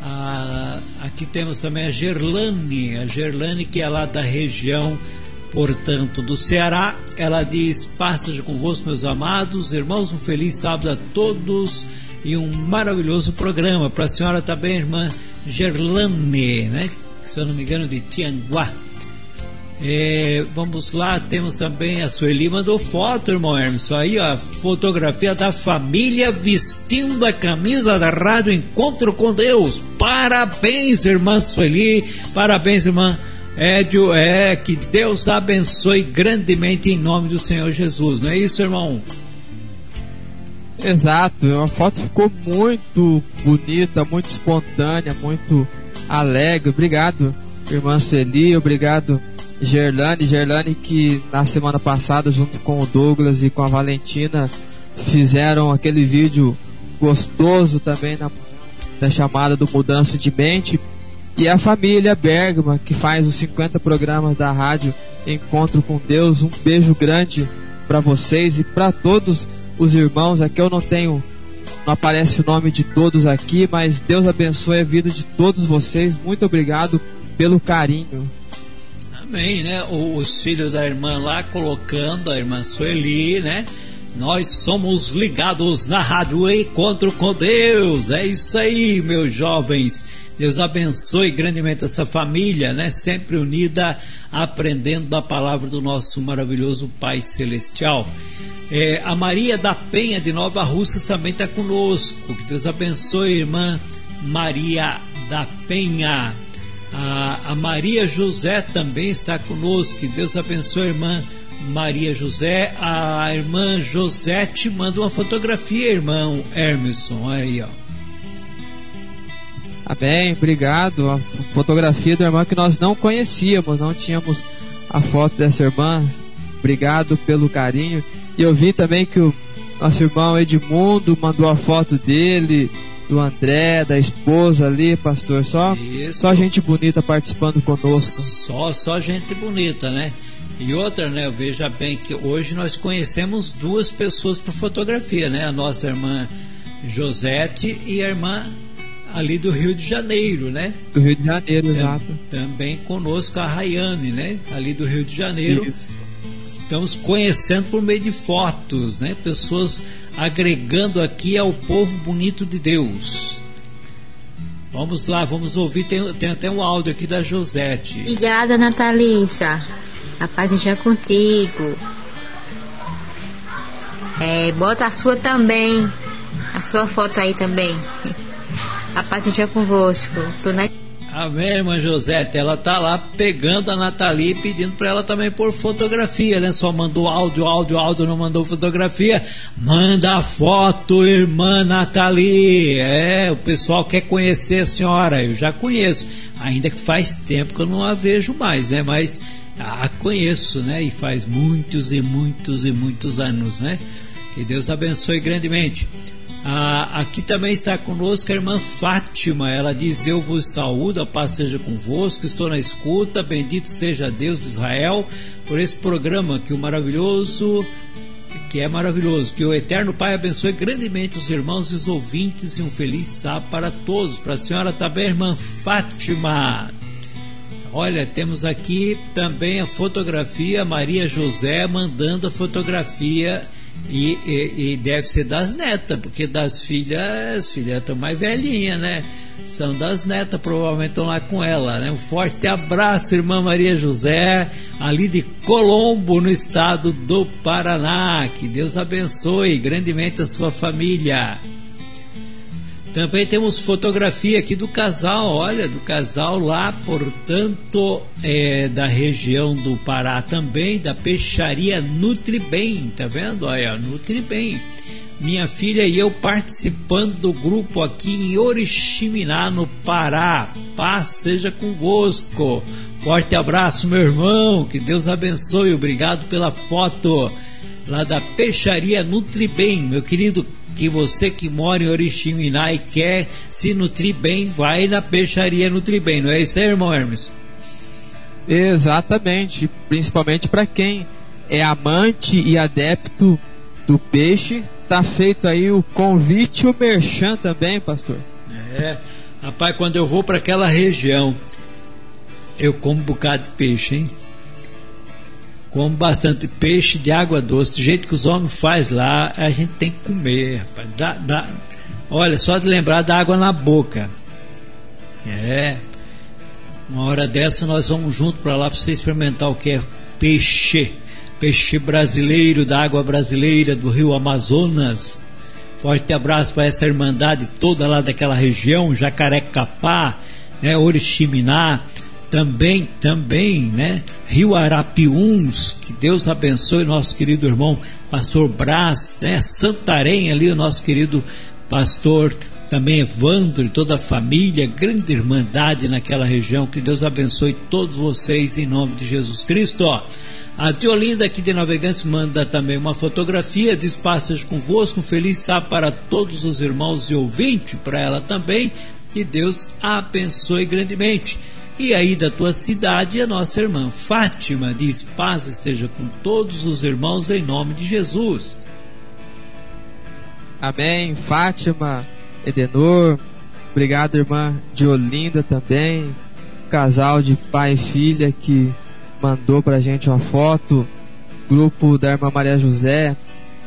Ah, aqui temos também a Gerlane, a Gerlane que é lá da região, portanto, do Ceará. Ela diz: Passa convosco, meus amados irmãos, um feliz sábado a todos e um maravilhoso programa. Para a senhora também, irmã Gerlane, né? Se eu não me engano, de Tianguá. É, vamos lá, temos também a Sueli mandou foto, irmão Hermes. Aí, ó, fotografia da família vestindo a camisa da Rádio Encontro com Deus. Parabéns, irmã Sueli. Parabéns, irmã Édio. É, que Deus abençoe grandemente em nome do Senhor Jesus. Não é isso, irmão? Exato, a foto ficou muito bonita, muito espontânea, muito alegre. Obrigado, irmã Celi, obrigado, Gerlane. Gerlane que na semana passada, junto com o Douglas e com a Valentina, fizeram aquele vídeo gostoso também na, na chamada do Mudança de Mente. E a família Bergman, que faz os 50 programas da rádio Encontro com Deus. Um beijo grande para vocês e para todos os irmãos. Aqui eu não tenho, não aparece o nome de todos aqui, mas Deus abençoe a vida de todos vocês. Muito obrigado pelo carinho. Amém, né? Os filhos da irmã lá colocando a irmã Sueli, né? Nós somos ligados na rádio Encontro com Deus. É isso aí, meus jovens. Deus abençoe grandemente essa família, né? Sempre unida, aprendendo da palavra do nosso maravilhoso Pai Celestial. É, a Maria da Penha de Nova Russas também está conosco. Que Deus abençoe, irmã Maria da Penha. A, a Maria José também está conosco. Que Deus abençoe irmã Maria José. A irmã Josete manda uma fotografia, irmão Hermeson. Aí, ó. Amém, obrigado. A fotografia do irmão que nós não conhecíamos, não tínhamos a foto dessa irmã. Obrigado pelo carinho. E eu vi também que o nosso irmão Edmundo mandou a foto dele, do André, da esposa ali, pastor. Só, Isso. só gente bonita participando conosco. Só, só gente bonita, né? E outra, né? Veja bem que hoje nós conhecemos duas pessoas por fotografia, né? A nossa irmã Josete e a irmã ali do Rio de Janeiro, né? Do Rio de Janeiro, Tam- exato. Também conosco a Rayane, né? Ali do Rio de Janeiro. Isso. Estamos conhecendo por meio de fotos, né? Pessoas agregando aqui ao povo bonito de Deus. Vamos lá, vamos ouvir. Tem, tem até um áudio aqui da Josete. Obrigada, Natalícia. A paz esteja contigo. É, bota a sua também. A sua foto aí também. A paz esteja convosco. Tô na... Amém, irmã Josete. Ela tá lá pegando a Nathalie e pedindo para ela também pôr fotografia, né? Só mandou áudio, áudio, áudio, não mandou fotografia. Manda foto, irmã Nathalie. É, o pessoal quer conhecer a senhora. Eu já conheço. Ainda que faz tempo que eu não a vejo mais, né? Mas a conheço, né? E faz muitos e muitos e muitos anos, né? Que Deus abençoe grandemente. Ah, aqui também está conosco a irmã Fátima. Ela diz: Eu vos saúdo, a paz seja convosco. Estou na escuta. Bendito seja Deus de Israel por esse programa que o maravilhoso, que é maravilhoso. Que o eterno Pai abençoe grandemente os irmãos e os ouvintes e um feliz sábado para todos. Para a senhora também, irmã Fátima. Olha, temos aqui também a fotografia Maria José mandando a fotografia e, e, e, deve ser das netas, porque das filhas, as filhas estão mais velhinhas, né? São das netas, provavelmente estão lá com ela, né? Um forte abraço, irmã Maria José, ali de Colombo, no estado do Paraná. Que Deus abençoe grandemente a sua família. Também temos fotografia aqui do casal, olha, do casal lá, portanto, é, da região do Pará também, da peixaria Nutribem, tá vendo? Olha, Nutribem. Minha filha e eu participando do grupo aqui em Oriximiná, no Pará. Paz seja convosco. Forte abraço, meu irmão. Que Deus abençoe. Obrigado pela foto lá da Peixaria Nutribem, meu querido que você que mora em Oriximiná e quer se nutrir bem, vai na peixaria nutrir bem, não é isso aí, irmão Hermes? Exatamente, principalmente para quem é amante e adepto do peixe, tá feito aí o convite o merchan também, pastor. É, rapaz, quando eu vou para aquela região, eu como um bocado de peixe, hein? Como bastante peixe de água doce, do jeito que os homens faz lá, a gente tem que comer, rapaz. Dá, dá, olha, só de lembrar da água na boca. É. Uma hora dessa nós vamos junto para lá para você experimentar o que é peixe. Peixe brasileiro, da água brasileira, do rio Amazonas. Forte abraço para essa irmandade toda lá daquela região, Jacarecapá, né, Oriximiná também, também, né? Rio Arapiuns, que Deus abençoe nosso querido irmão pastor Brás, né? Santarém ali, o nosso querido pastor também Evandro e toda a família, grande irmandade naquela região, que Deus abençoe todos vocês em nome de Jesus Cristo, ó. A Teolinda aqui de Navegantes manda também uma fotografia, diz passagem convosco, um feliz sábado para todos os irmãos e ouvintes, para ela também, que Deus abençoe grandemente. E aí da tua cidade, a nossa irmã Fátima diz: Paz esteja com todos os irmãos em nome de Jesus. Amém. Fátima, Edenor, obrigado, irmã de Olinda também. Casal de pai e filha que mandou pra gente uma foto. Grupo da irmã Maria José.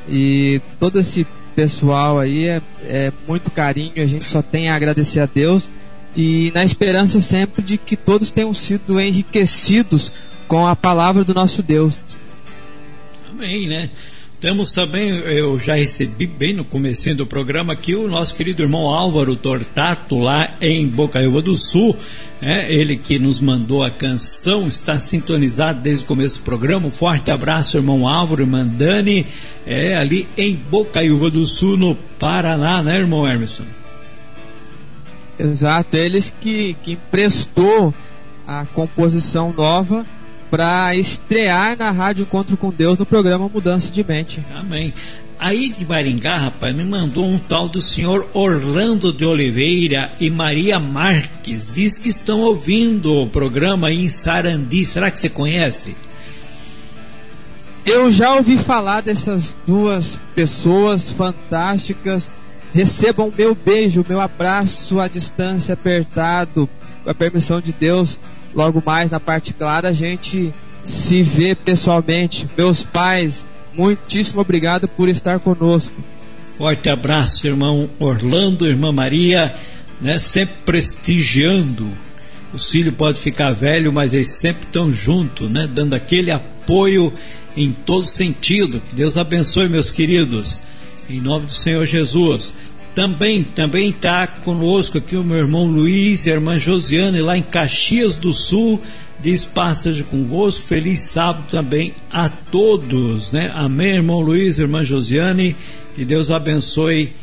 E todo esse pessoal aí é, é muito carinho. A gente só tem a agradecer a Deus e na esperança sempre de que todos tenham sido enriquecidos com a palavra do nosso Deus. Amém, né? Temos também, eu já recebi bem no começo do programa aqui o nosso querido irmão Álvaro Tortato lá em Bocaiúva do Sul, né? ele que nos mandou a canção, está sintonizado desde o começo do programa. Um forte abraço, irmão Álvaro, irmã Dani, é ali em Bocaiúva do Sul, no Paraná, né, irmão Emerson? Exato, eles que, que emprestou a composição nova para estrear na Rádio Encontro com Deus no programa Mudança de Mente. Amém. Aí de Maringá, rapaz, me mandou um tal do senhor Orlando de Oliveira e Maria Marques. Diz que estão ouvindo o programa em Sarandi. Será que você conhece? Eu já ouvi falar dessas duas pessoas fantásticas Recebam meu beijo, meu abraço à distância apertado, com a permissão de Deus. Logo mais na parte clara a gente se vê pessoalmente. Meus pais, muitíssimo obrigado por estar conosco. Forte abraço, irmão Orlando, irmã Maria, né, sempre prestigiando. O filho pode ficar velho, mas eles sempre estão juntos, né, dando aquele apoio em todo sentido. Que Deus abençoe, meus queridos. Em nome do Senhor Jesus. Também também está conosco aqui o meu irmão Luiz e a irmã Josiane lá em Caxias do Sul. Diz passagem convosco, feliz sábado também a todos, né? Amém, irmão Luiz, irmã Josiane, que Deus abençoe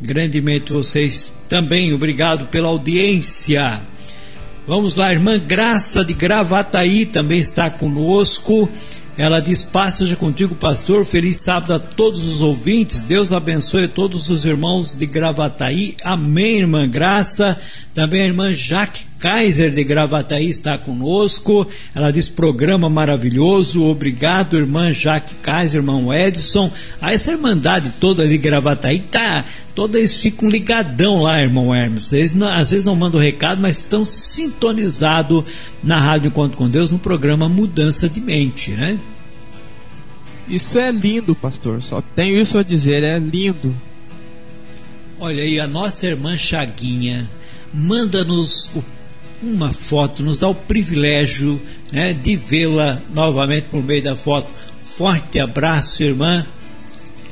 grandemente vocês também. Obrigado pela audiência. Vamos lá, irmã Graça de Gravataí também está conosco. Ela diz: Passa contigo, pastor. Feliz sábado a todos os ouvintes. Deus abençoe todos os irmãos de Gravataí. Amém, irmã Graça. Também a irmã Jaque Kaiser de Gravataí está conosco. Ela diz: programa maravilhoso. Obrigado, irmã Jaque Kaiser, irmão Edson. A essa irmandade toda de Gravataí tá. Eles ficam ligadão lá, irmão Hermes. Eles não, às vezes não mandam recado, mas estão sintonizados na Rádio Encontro com Deus no programa Mudança de Mente, né? Isso é lindo, pastor. Só tenho isso a dizer, é lindo. Olha aí, a nossa irmã Chaguinha manda-nos uma foto, nos dá o privilégio né, de vê-la novamente por meio da foto. Forte abraço, irmã.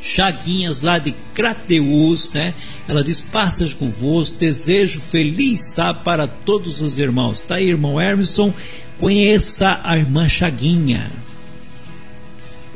Chaguinhas lá de Crateus, né? Ela diz: Passas convosco, desejo feliz sábado para todos os irmãos. Tá aí, irmão Hermeson, conheça a irmã Chaguinha.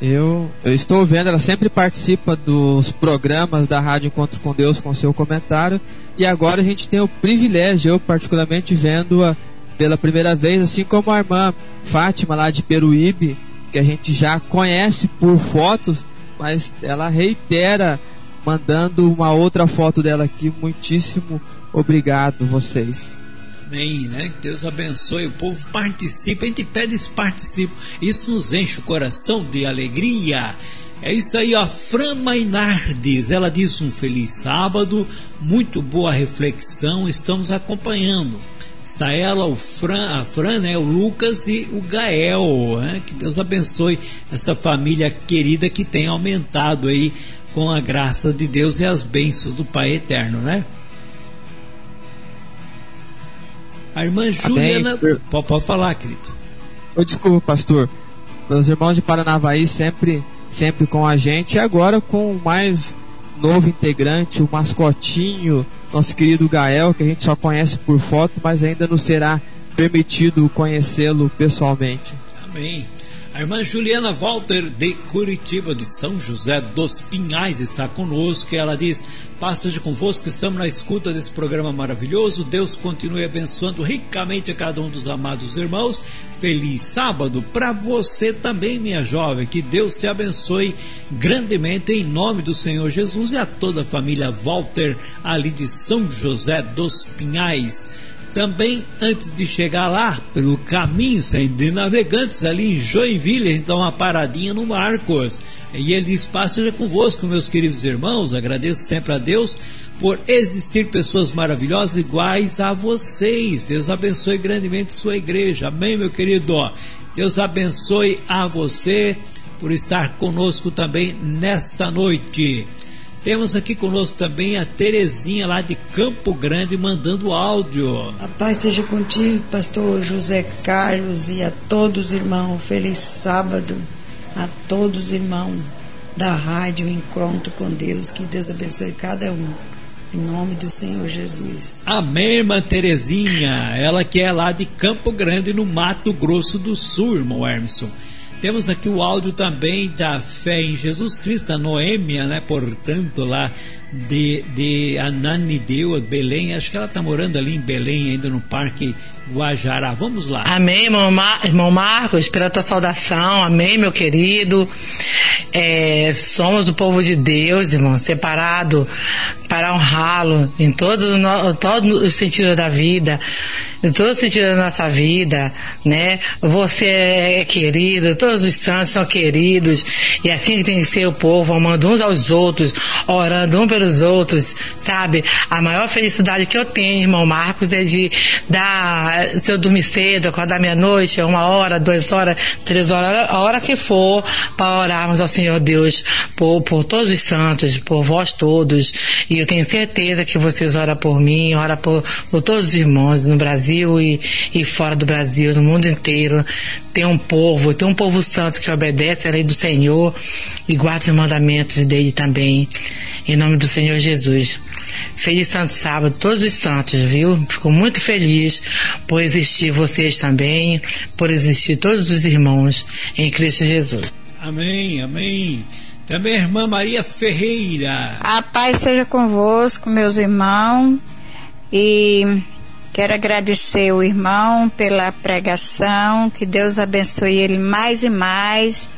Eu, eu estou vendo, ela sempre participa dos programas da Rádio Encontro com Deus com seu comentário. E agora a gente tem o privilégio, eu particularmente vendo-a pela primeira vez, assim como a irmã Fátima lá de Peruíbe, que a gente já conhece por fotos, mas ela reitera mandando uma outra foto dela aqui. Muitíssimo obrigado vocês. Amém, né? Que Deus abençoe, o povo participa, a gente pede esse participo. Isso nos enche o coração de alegria. É isso aí, ó. Fran Mainardes, ela diz um feliz sábado, muito boa reflexão, estamos acompanhando. Está ela, o Fran, a Fran, né, o Lucas e o Gael. Né? Que Deus abençoe essa família querida que tem aumentado aí com a graça de Deus e as bênçãos do Pai Eterno, né? A irmã Juliana. Pode, pode falar, querido. Desculpa, pastor. Meus irmãos de Paranavaí sempre, sempre com a gente. E agora com o mais novo integrante, o mascotinho, nosso querido Gael, que a gente só conhece por foto, mas ainda não será permitido conhecê-lo pessoalmente. Amém. A irmã Juliana Walter de Curitiba, de São José dos Pinhais, está conosco. Ela diz: Passa de convosco, estamos na escuta desse programa maravilhoso. Deus continue abençoando ricamente a cada um dos amados irmãos. Feliz sábado para você também, minha jovem. Que Deus te abençoe grandemente em nome do Senhor Jesus e a toda a família Walter, ali de São José dos Pinhais. Também, antes de chegar lá, pelo caminho, saindo de navegantes, ali em Joinville, a gente dá uma paradinha no Marcos. E ele diz: Paz seja convosco, meus queridos irmãos. Agradeço sempre a Deus por existir pessoas maravilhosas iguais a vocês. Deus abençoe grandemente sua igreja. Amém, meu querido? Deus abençoe a você por estar conosco também nesta noite. Temos aqui conosco também a Terezinha lá de Campo Grande mandando áudio. A paz seja contigo, pastor José Carlos e a todos irmãos. Feliz sábado a todos irmãos da rádio Encontro com Deus. Que Deus abençoe cada um. Em nome do Senhor Jesus. Amém, irmã Terezinha. Ela que é lá de Campo Grande, no Mato Grosso do Sul, irmão Emerson. Temos aqui o áudio também da fé em Jesus Cristo, a Noêmia, né? Portanto, lá de, de Ananideu, Belém. Acho que ela está morando ali em Belém, ainda no Parque Guajará. Vamos lá. Amém, irmão, Mar irmão Marcos, pela tua saudação. Amém, meu querido. É, somos o povo de Deus, irmão, separado para honrá-lo em todo, todo o sentido da vida todo sentido da nossa vida, né? Você é querido, todos os santos são queridos, e assim que tem que ser o povo, amando uns aos outros, orando um pelos outros, sabe? A maior felicidade que eu tenho, irmão Marcos, é de dar, se eu dormir cedo, acordar meia-noite, uma hora, duas horas, três horas, a hora que for, para orarmos ao Senhor Deus por, por todos os santos, por vós todos, e eu tenho certeza que vocês oram por mim, oram por, por todos os irmãos no Brasil, Brasil e, e fora do Brasil, no mundo inteiro. Tem um povo, tem um povo santo que obedece a lei do Senhor e guarda os mandamentos dele também. Em nome do Senhor Jesus. Feliz Santo Sábado, todos os santos, viu? Fico muito feliz por existir vocês também, por existir todos os irmãos em Cristo Jesus. Amém, amém. Também a irmã Maria Ferreira. A paz seja convosco, meus irmãos, e quero agradecer o irmão pela pregação, que Deus abençoe ele mais e mais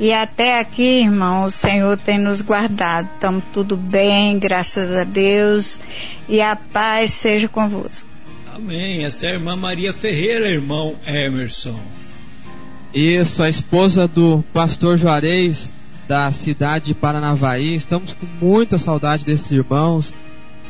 e até aqui, irmão, o Senhor tem nos guardado. Estamos tudo bem, graças a Deus. E a paz seja convosco. Amém. Essa é a irmã Maria Ferreira, irmão Emerson. Isso, a esposa do pastor Juarez, da cidade de Paranavaí. Estamos com muita saudade desses irmãos,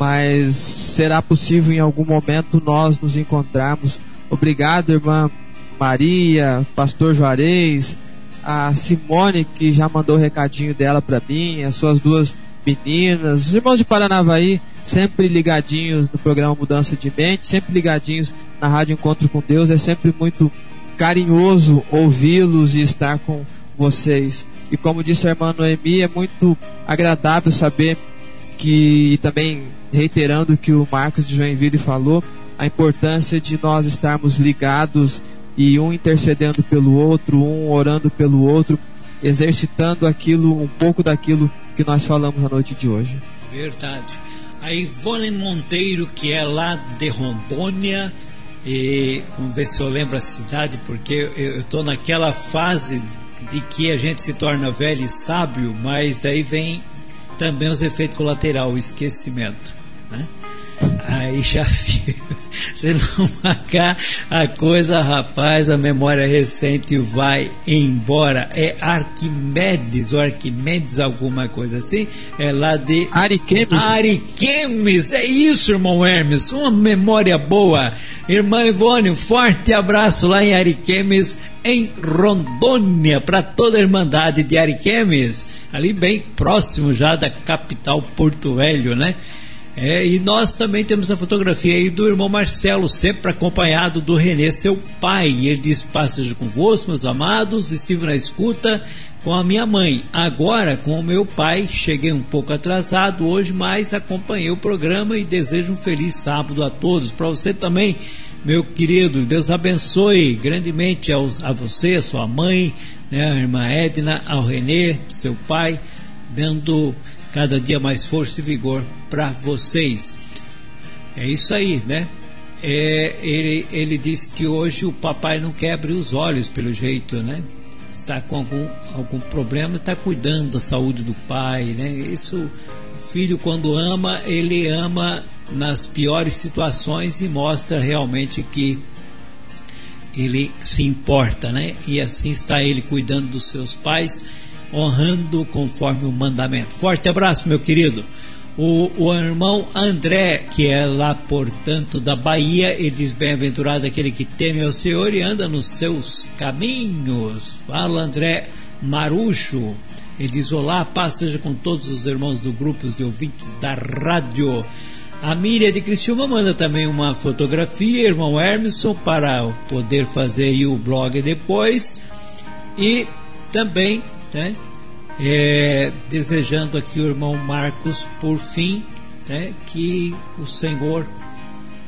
mas será possível em algum momento nós nos encontrarmos. Obrigado, irmã Maria, pastor Juarez a Simone, que já mandou o recadinho dela para mim, as suas duas meninas, os irmãos de Paranavaí, sempre ligadinhos no programa Mudança de Mente, sempre ligadinhos na Rádio Encontro com Deus, é sempre muito carinhoso ouvi-los e estar com vocês. E como disse a irmã Noemi, é muito agradável saber que, também reiterando o que o Marcos de Joinville falou, a importância de nós estarmos ligados e um intercedendo pelo outro, um orando pelo outro, exercitando aquilo, um pouco daquilo que nós falamos na noite de hoje. Verdade. A Ivone Monteiro, que é lá de Rondônia, e vamos ver se eu lembro a cidade, porque eu estou naquela fase de que a gente se torna velho e sábio, mas daí vem também os efeitos colaterais, o esquecimento. Aí já fica. Se não marcar a coisa, rapaz, a memória recente vai embora. É Arquimedes, ou Arquimedes, alguma coisa assim. É lá de. Ariquemes. Ariquemes, é isso, irmão Hermes. Uma memória boa. Irmã Ivone, um forte abraço lá em Ariquemes, em Rondônia, para toda a Irmandade de Ariquemes, ali bem próximo já da capital Porto Velho, né? É, e nós também temos a fotografia aí do irmão Marcelo, sempre acompanhado do Renê, seu pai. E ele diz: Passejo convosco, meus amados, estive na escuta com a minha mãe. Agora, com o meu pai, cheguei um pouco atrasado hoje, mas acompanhei o programa e desejo um feliz sábado a todos. Para você também, meu querido, Deus abençoe grandemente a você, a sua mãe, né, a irmã Edna, ao Renê, seu pai, dando cada dia mais força e vigor para vocês. É isso aí, né? É, ele, ele disse que hoje o papai não quebre os olhos, pelo jeito, né? Está com algum, algum problema, está cuidando da saúde do pai, né? Isso, filho, quando ama, ele ama nas piores situações e mostra realmente que ele se importa, né? E assim está ele cuidando dos seus pais honrando conforme o mandamento. Forte abraço, meu querido. O, o irmão André, que é lá, portanto, da Bahia, ele diz: Bem-aventurado aquele que teme ao Senhor e anda nos seus caminhos. Fala, André Marucho. Ele diz: Olá, paz seja com todos os irmãos do grupo de ouvintes da rádio. A Miriam de Criciúma manda também uma fotografia, irmão Hermeson, para poder fazer o blog depois. E também né? É, desejando aqui o irmão Marcos, por fim, né, que o Senhor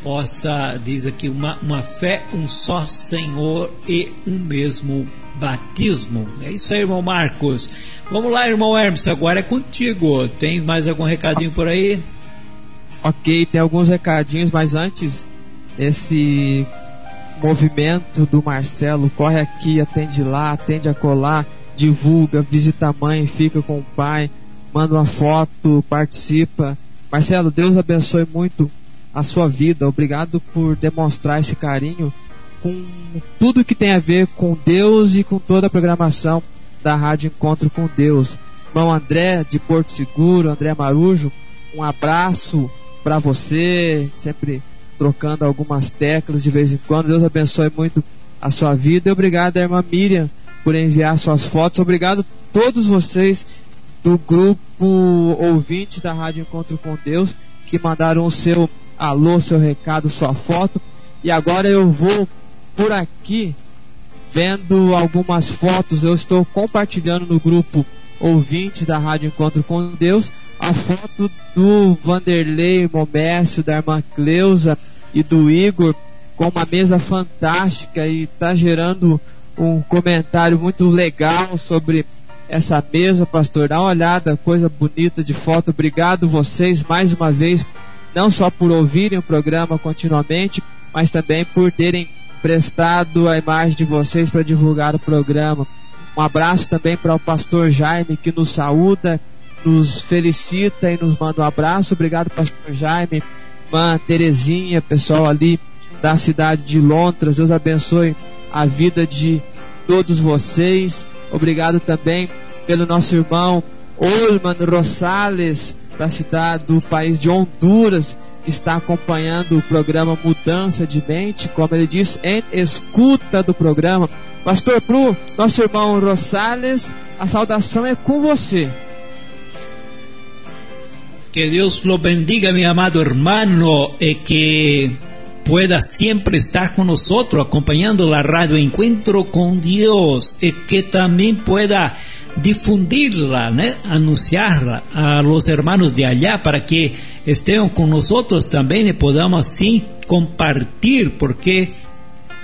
possa, diz aqui, uma, uma fé, um só Senhor e um mesmo batismo. É isso aí, irmão Marcos. Vamos lá, irmão Hermes, agora é contigo. Tem mais algum recadinho por aí? Ok, tem alguns recadinhos, mas antes, esse movimento do Marcelo, corre aqui, atende lá, atende a colar divulga, visita a mãe, fica com o pai, manda uma foto, participa. Marcelo, Deus abençoe muito a sua vida. Obrigado por demonstrar esse carinho com tudo que tem a ver com Deus e com toda a programação da Rádio Encontro com Deus. Irmão André de Porto Seguro, André Marujo, um abraço para você, sempre trocando algumas teclas de vez em quando. Deus abençoe muito a sua vida. E obrigado, irmã Miriam, por enviar suas fotos. Obrigado a todos vocês do grupo ouvinte da Rádio Encontro com Deus que mandaram o seu alô, seu recado, sua foto. E agora eu vou por aqui vendo algumas fotos. Eu estou compartilhando no grupo ouvintes da Rádio Encontro com Deus a foto do Vanderlei Momércio, da irmã Cleusa e do Igor com uma mesa fantástica e está gerando um comentário muito legal sobre essa mesa, pastor. Dá uma olhada, coisa bonita de foto. Obrigado vocês mais uma vez, não só por ouvirem o programa continuamente, mas também por terem prestado a imagem de vocês para divulgar o programa. Um abraço também para o pastor Jaime que nos saúda, nos felicita e nos manda um abraço. Obrigado, pastor Jaime, irmã Terezinha, pessoal ali da cidade de Londres. Deus abençoe a vida de todos vocês. Obrigado também pelo nosso irmão Olman Rosales, da cidade do país de Honduras, que está acompanhando o programa Mudança de Mente, como ele diz, em escuta do programa. Pastor Pro, nosso irmão Rosales, a saudação é com você. Que Deus lo bendiga, mi amado hermano, e que pueda siempre estar con nosotros acompañando la radio Encuentro con Dios y que también pueda difundirla, anunciarla a los hermanos de allá para que estén con nosotros también y podamos así compartir, porque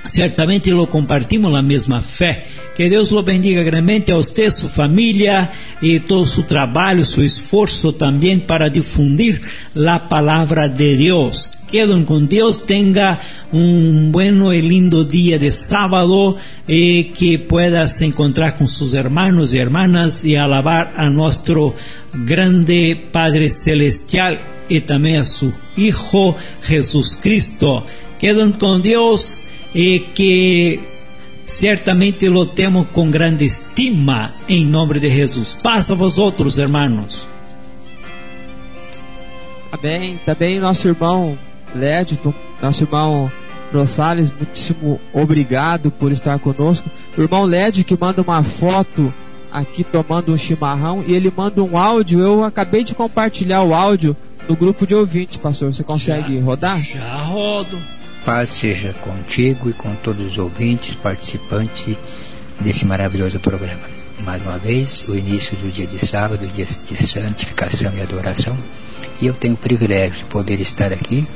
certamente lo compartimos la misma fe. Que Deus lo bendiga grandemente a usted, su familia y todo su trabajo, su esfuerzo también para difundir la palabra de Dios. Queden con Dios, tenga un bueno y lindo día de sábado y que puedas encontrar con sus hermanos y hermanas y alabar a nuestro grande Padre Celestial y también a su Hijo Jesús Cristo. Queden con Dios e que certamente lo temos com grande estima em nome de Jesus. Passa vós outros, irmãos. Amém. Também nosso irmão Lédito, nosso irmão Rosales, muitíssimo obrigado por estar conosco. O irmão Led que manda uma foto aqui tomando um chimarrão e ele manda um áudio. Eu acabei de compartilhar o áudio no grupo de ouvintes, pastor. Você consegue já, rodar? Já rodo. Paz seja contigo e com todos os ouvintes, participantes desse maravilhoso programa. Mais uma vez, o início do dia de sábado, dia de santificação e adoração, e eu tenho o privilégio de poder estar aqui,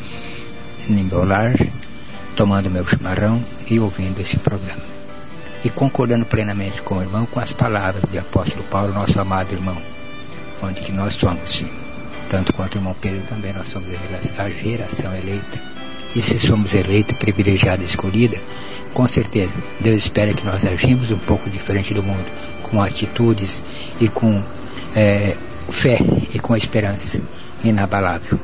em meu lar, tomando meu chimarrão e ouvindo esse programa. E concordando plenamente com o irmão com as palavras do apóstolo Paulo, nosso amado irmão, onde que nós somos, tanto quanto o irmão Pedro também, nós somos a geração eleita e se somos eleita, privilegiada, escolhida, com certeza Deus espera que nós agimos um pouco diferente do mundo, com atitudes e com é, fé e com esperança inabalável.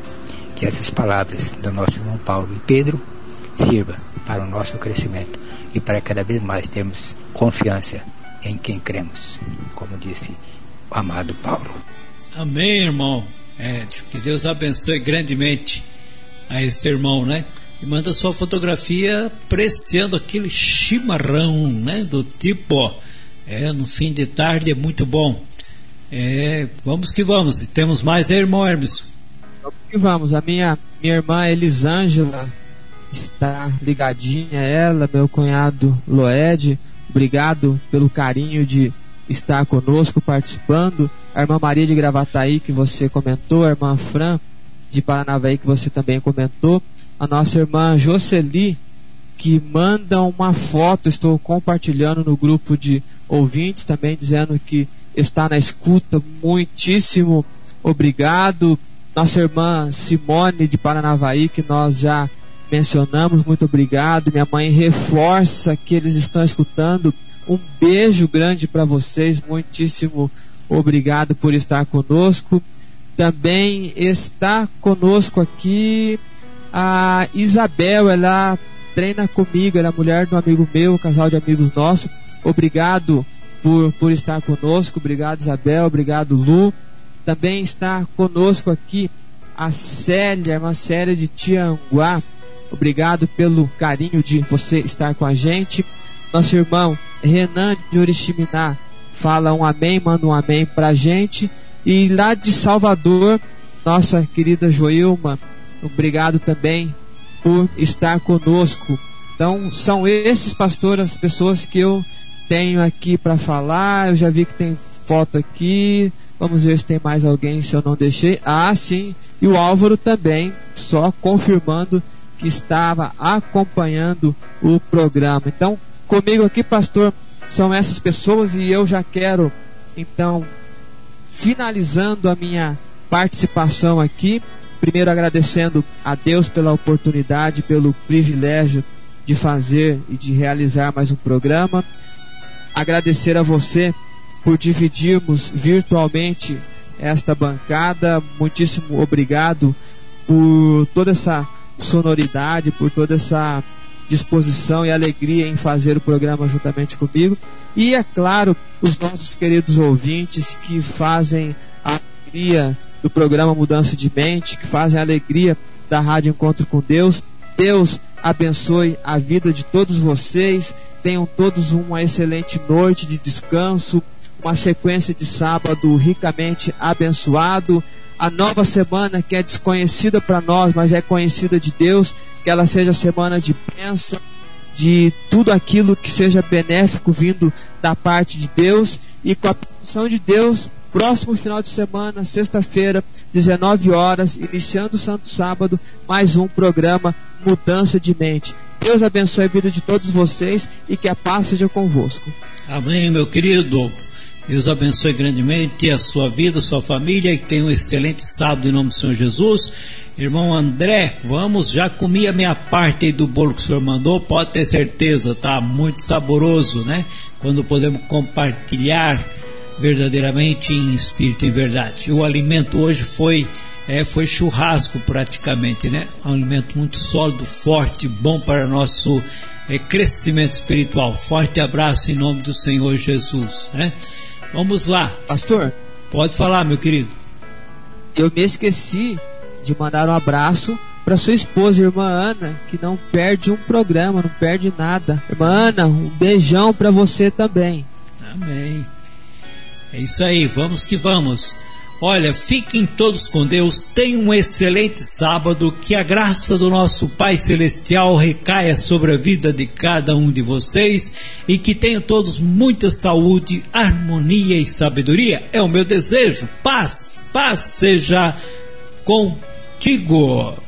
Que essas palavras do nosso irmão Paulo e Pedro sirva para o nosso crescimento e para cada vez mais termos confiança em quem cremos, como disse o amado Paulo. Amém, irmão. É, que Deus abençoe grandemente a esse irmão, né? E manda sua fotografia apreciando aquele chimarrão, né? Do tipo, é, no fim de tarde é muito bom. É, vamos que vamos. Temos mais aí, irmão Hermes. Vamos que vamos. A minha, minha irmã Elisângela está ligadinha, ela, meu cunhado Loed. Obrigado pelo carinho de estar conosco, participando. A irmã Maria de Gravataí, que você comentou, a irmã Fran de Paranavaí, que você também comentou a nossa irmã Jocely, que manda uma foto, estou compartilhando no grupo de ouvintes também, dizendo que está na escuta. Muitíssimo obrigado. Nossa irmã Simone de Paranavaí, que nós já mencionamos, muito obrigado. Minha mãe reforça que eles estão escutando. Um beijo grande para vocês, muitíssimo obrigado por estar conosco. Também está conosco aqui a Isabel, ela treina comigo, ela é mulher um amigo meu, um casal de amigos nossos. Obrigado por, por estar conosco, obrigado Isabel, obrigado Lu. Também está conosco aqui a Célia, uma Célia de Tianguá. Obrigado pelo carinho de você estar com a gente. Nosso irmão Renan de Oriximiná fala um amém, manda um amém pra gente. E lá de Salvador, nossa querida Joilma Obrigado também por estar conosco. Então, são esses pastores, as pessoas que eu tenho aqui para falar. Eu já vi que tem foto aqui. Vamos ver se tem mais alguém, se eu não deixei. Ah, sim. E o Álvaro também, só confirmando que estava acompanhando o programa. Então, comigo aqui, pastor, são essas pessoas e eu já quero, então, finalizando a minha participação aqui, primeiro agradecendo a Deus pela oportunidade, pelo privilégio de fazer e de realizar mais um programa. Agradecer a você por dividirmos virtualmente esta bancada. Muitíssimo obrigado por toda essa sonoridade, por toda essa disposição e alegria em fazer o programa juntamente comigo. E, é claro, os nossos queridos ouvintes que fazem a alegria do programa Mudança de Mente, que fazem a alegria da Rádio Encontro com Deus. Deus abençoe a vida de todos vocês. Tenham todos uma excelente noite de descanso, uma sequência de sábado ricamente abençoado a nova semana que é desconhecida para nós, mas é conhecida de Deus, que ela seja semana de bênção, de tudo aquilo que seja benéfico vindo da parte de Deus e com a permissão de Deus, próximo final de semana, sexta-feira, 19 horas, iniciando o Santo Sábado, mais um programa Mudança de Mente. Deus abençoe a vida de todos vocês e que a paz seja convosco. Amém, meu querido. Deus abençoe grandemente a sua vida, a sua família e tenha um excelente sábado em nome do Senhor Jesus. Irmão André, vamos, já comi a minha parte aí do bolo que o senhor mandou, pode ter certeza, tá muito saboroso, né? Quando podemos compartilhar verdadeiramente em espírito e verdade. O alimento hoje foi é, foi churrasco praticamente, né? Um alimento muito sólido, forte, bom para nosso é, crescimento espiritual. Forte abraço em nome do Senhor Jesus, né? Vamos lá. Pastor? Pode falar, meu querido. Eu me esqueci de mandar um abraço para sua esposa, irmã Ana, que não perde um programa, não perde nada. Irmã Ana, um beijão para você também. Amém. É isso aí, vamos que vamos. Olha, fiquem todos com Deus, tenham um excelente sábado, que a graça do nosso Pai Celestial recaia sobre a vida de cada um de vocês e que tenham todos muita saúde, harmonia e sabedoria. É o meu desejo. Paz, paz seja contigo.